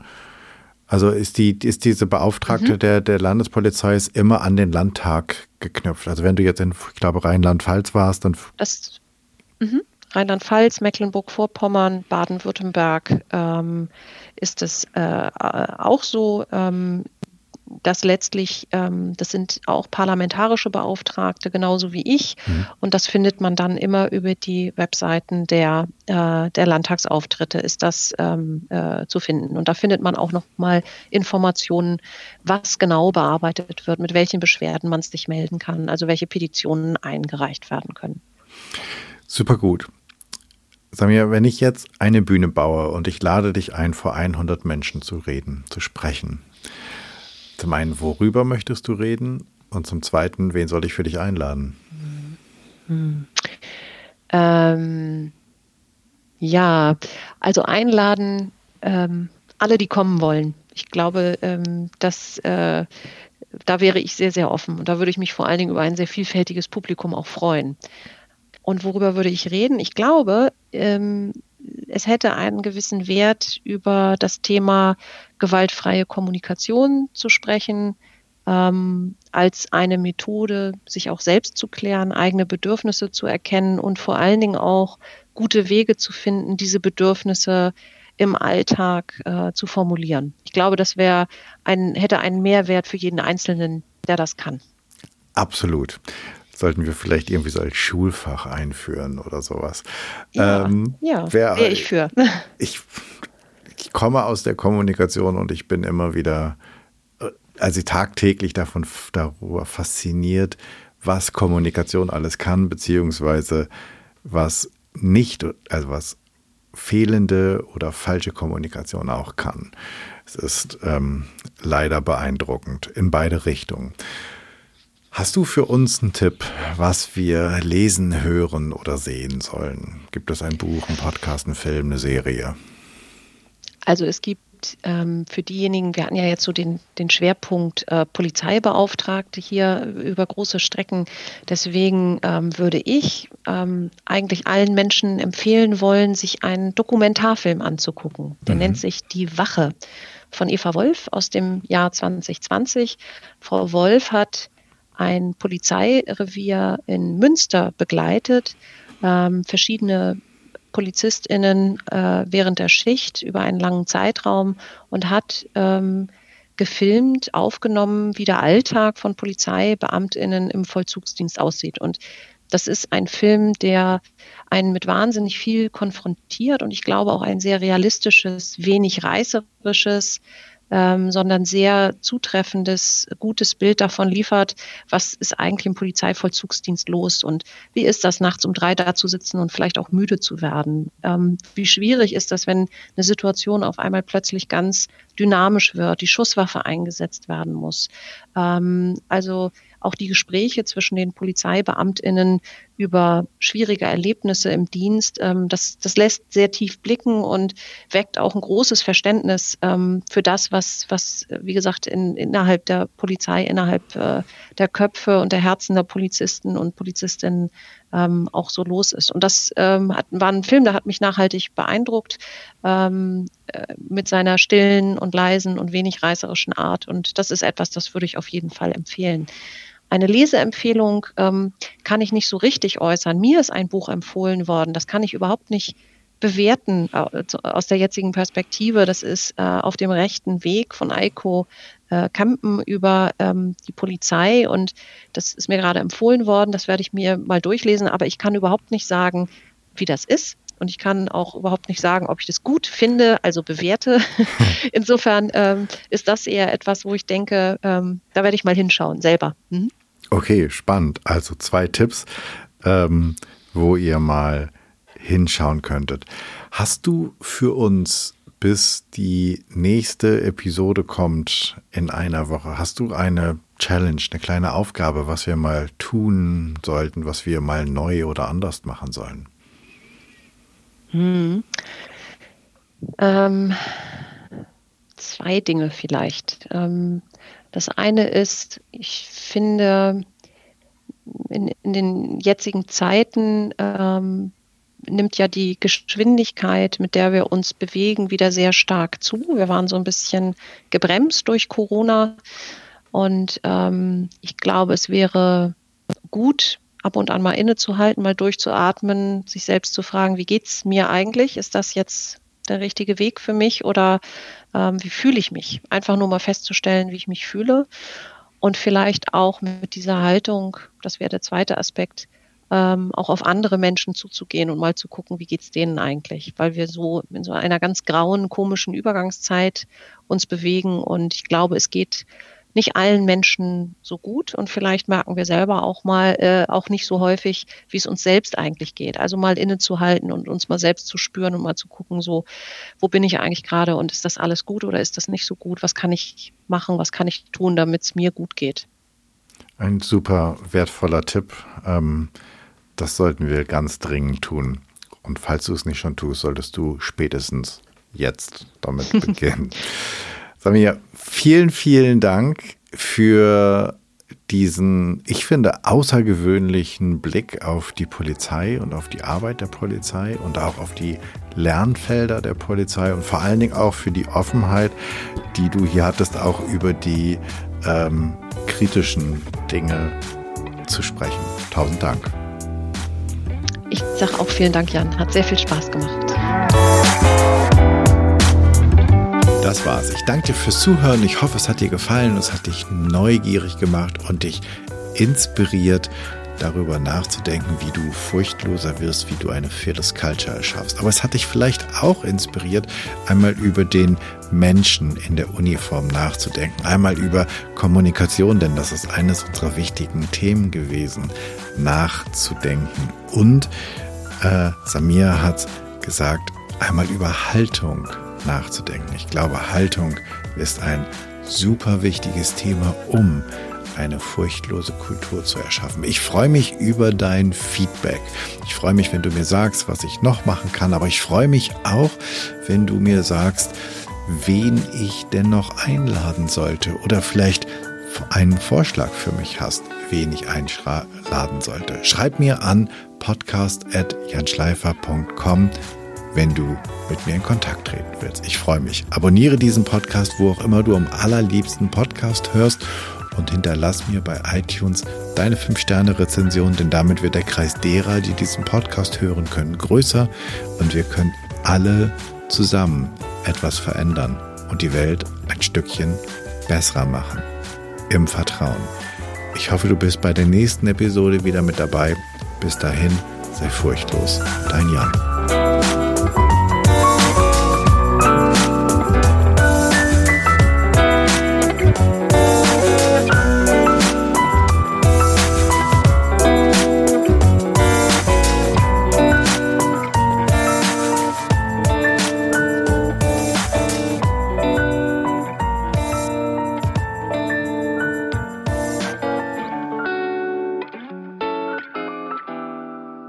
Also ist, die, ist diese Beauftragte mhm. der, der Landespolizei ist immer an den Landtag geknüpft. Also wenn du jetzt in, ich glaube, Rheinland-Pfalz warst, dann. Das, mhm. Rheinland-Pfalz, Mecklenburg-Vorpommern, Baden-Württemberg ähm, ist es äh, auch so. Ähm, das letztlich, ähm, das sind auch parlamentarische Beauftragte, genauso wie ich. Mhm. Und das findet man dann immer über die Webseiten der, äh, der Landtagsauftritte, ist das ähm, äh, zu finden. Und da findet man auch nochmal Informationen, was genau bearbeitet wird, mit welchen Beschwerden man sich melden kann, also welche Petitionen eingereicht werden können. Super gut. Samir, wenn ich jetzt eine Bühne baue und ich lade dich ein, vor 100 Menschen zu reden, zu sprechen, zum einen, worüber möchtest du reden? Und zum zweiten, wen soll ich für dich einladen? Hm. Ähm, ja, also einladen ähm, alle, die kommen wollen. Ich glaube, ähm, dass äh, da wäre ich sehr, sehr offen und da würde ich mich vor allen Dingen über ein sehr vielfältiges Publikum auch freuen. Und worüber würde ich reden? Ich glaube, ähm, es hätte einen gewissen Wert, über das Thema gewaltfreie Kommunikation zu sprechen, ähm, als eine Methode, sich auch selbst zu klären, eigene Bedürfnisse zu erkennen und vor allen Dingen auch gute Wege zu finden, diese Bedürfnisse im Alltag äh, zu formulieren. Ich glaube, das wäre ein, hätte einen Mehrwert für jeden Einzelnen, der das kann. Absolut sollten wir vielleicht irgendwie so als Schulfach einführen oder sowas. Ja, ähm, ja wäre ich für. Ich, ich komme aus der Kommunikation und ich bin immer wieder, also tagtäglich davon darüber fasziniert, was Kommunikation alles kann, beziehungsweise was nicht, also was fehlende oder falsche Kommunikation auch kann. Es ist ähm, leider beeindruckend in beide Richtungen. Hast du für uns einen Tipp, was wir lesen, hören oder sehen sollen? Gibt es ein Buch, ein Podcast, einen Film, eine Serie? Also es gibt ähm, für diejenigen, wir hatten ja jetzt so den, den Schwerpunkt äh, Polizeibeauftragte hier über große Strecken. Deswegen ähm, würde ich ähm, eigentlich allen Menschen empfehlen wollen, sich einen Dokumentarfilm anzugucken. Der mhm. nennt sich Die Wache von Eva Wolf aus dem Jahr 2020. Frau Wolf hat ein Polizeirevier in Münster begleitet, ähm, verschiedene PolizistInnen äh, während der Schicht über einen langen Zeitraum und hat ähm, gefilmt, aufgenommen, wie der Alltag von PolizeibeamtInnen im Vollzugsdienst aussieht. Und das ist ein Film, der einen mit wahnsinnig viel konfrontiert und ich glaube auch ein sehr realistisches, wenig reißerisches, ähm, sondern sehr zutreffendes, gutes Bild davon liefert, was ist eigentlich im Polizeivollzugsdienst los und wie ist das, nachts um drei da zu sitzen und vielleicht auch müde zu werden. Ähm, wie schwierig ist das, wenn eine Situation auf einmal plötzlich ganz dynamisch wird, die Schusswaffe eingesetzt werden muss. Ähm, also auch die Gespräche zwischen den Polizeibeamtinnen über schwierige Erlebnisse im Dienst, ähm, das, das lässt sehr tief blicken und weckt auch ein großes Verständnis ähm, für das, was, was wie gesagt, in, innerhalb der Polizei, innerhalb äh, der Köpfe und der Herzen der Polizisten und Polizistinnen ähm, auch so los ist. Und das ähm, hat, war ein Film, der hat mich nachhaltig beeindruckt ähm, äh, mit seiner stillen und leisen und wenig reißerischen Art. Und das ist etwas, das würde ich auf jeden Fall empfehlen. Eine Leseempfehlung ähm, kann ich nicht so richtig äußern. Mir ist ein Buch empfohlen worden. Das kann ich überhaupt nicht bewerten aus der jetzigen Perspektive. Das ist äh, auf dem rechten Weg von Eiko äh, Kampen über ähm, die Polizei und das ist mir gerade empfohlen worden. Das werde ich mir mal durchlesen, aber ich kann überhaupt nicht sagen, wie das ist. Und ich kann auch überhaupt nicht sagen, ob ich das gut finde, also bewerte. Insofern ähm, ist das eher etwas, wo ich denke, ähm, da werde ich mal hinschauen, selber. Mhm. Okay, spannend. Also zwei Tipps, ähm, wo ihr mal hinschauen könntet. Hast du für uns, bis die nächste Episode kommt in einer Woche, hast du eine Challenge, eine kleine Aufgabe, was wir mal tun sollten, was wir mal neu oder anders machen sollen? Hm. Ähm, zwei Dinge vielleicht. Ähm, das eine ist, ich finde, in, in den jetzigen Zeiten ähm, nimmt ja die Geschwindigkeit, mit der wir uns bewegen, wieder sehr stark zu. Wir waren so ein bisschen gebremst durch Corona. Und ähm, ich glaube, es wäre gut, ab und an mal innezuhalten, mal durchzuatmen, sich selbst zu fragen, wie geht es mir eigentlich? Ist das jetzt der richtige Weg für mich oder ähm, wie fühle ich mich? Einfach nur mal festzustellen, wie ich mich fühle und vielleicht auch mit dieser Haltung, das wäre der zweite Aspekt, ähm, auch auf andere Menschen zuzugehen und mal zu gucken, wie geht's denen eigentlich, weil wir so in so einer ganz grauen, komischen Übergangszeit uns bewegen und ich glaube, es geht nicht allen Menschen so gut und vielleicht merken wir selber auch mal äh, auch nicht so häufig, wie es uns selbst eigentlich geht. Also mal innezuhalten und uns mal selbst zu spüren und mal zu gucken, so wo bin ich eigentlich gerade und ist das alles gut oder ist das nicht so gut? Was kann ich machen? Was kann ich tun, damit es mir gut geht? Ein super wertvoller Tipp. Ähm, das sollten wir ganz dringend tun. Und falls du es nicht schon tust, solltest du spätestens jetzt damit beginnen. Samir, vielen, vielen Dank für diesen, ich finde, außergewöhnlichen Blick auf die Polizei und auf die Arbeit der Polizei und auch auf die Lernfelder der Polizei und vor allen Dingen auch für die Offenheit, die du hier hattest, auch über die ähm, kritischen Dinge zu sprechen. Tausend Dank. Ich sage auch vielen Dank, Jan. Hat sehr viel Spaß gemacht. Das war's. Ich danke dir fürs Zuhören. Ich hoffe, es hat dir gefallen. Es hat dich neugierig gemacht und dich inspiriert, darüber nachzudenken, wie du furchtloser wirst, wie du eine Fearless Culture erschaffst. Aber es hat dich vielleicht auch inspiriert, einmal über den Menschen in der Uniform nachzudenken, einmal über Kommunikation, denn das ist eines unserer wichtigen Themen gewesen, nachzudenken. Und äh, Samir hat gesagt, einmal über Haltung nachzudenken. Ich glaube, Haltung ist ein super wichtiges Thema, um eine furchtlose Kultur zu erschaffen. Ich freue mich über dein Feedback. Ich freue mich, wenn du mir sagst, was ich noch machen kann, aber ich freue mich auch, wenn du mir sagst, wen ich denn noch einladen sollte oder vielleicht einen Vorschlag für mich hast, wen ich einladen sollte. Schreib mir an podcast.janschleifer.com wenn du mit mir in Kontakt treten willst. Ich freue mich. Abonniere diesen Podcast, wo auch immer du am allerliebsten Podcast hörst und hinterlass mir bei iTunes deine 5-Sterne-Rezension, denn damit wird der Kreis derer, die diesen Podcast hören können, größer und wir können alle zusammen etwas verändern und die Welt ein Stückchen besser machen. Im Vertrauen. Ich hoffe, du bist bei der nächsten Episode wieder mit dabei. Bis dahin, sei furchtlos. Dein Jan.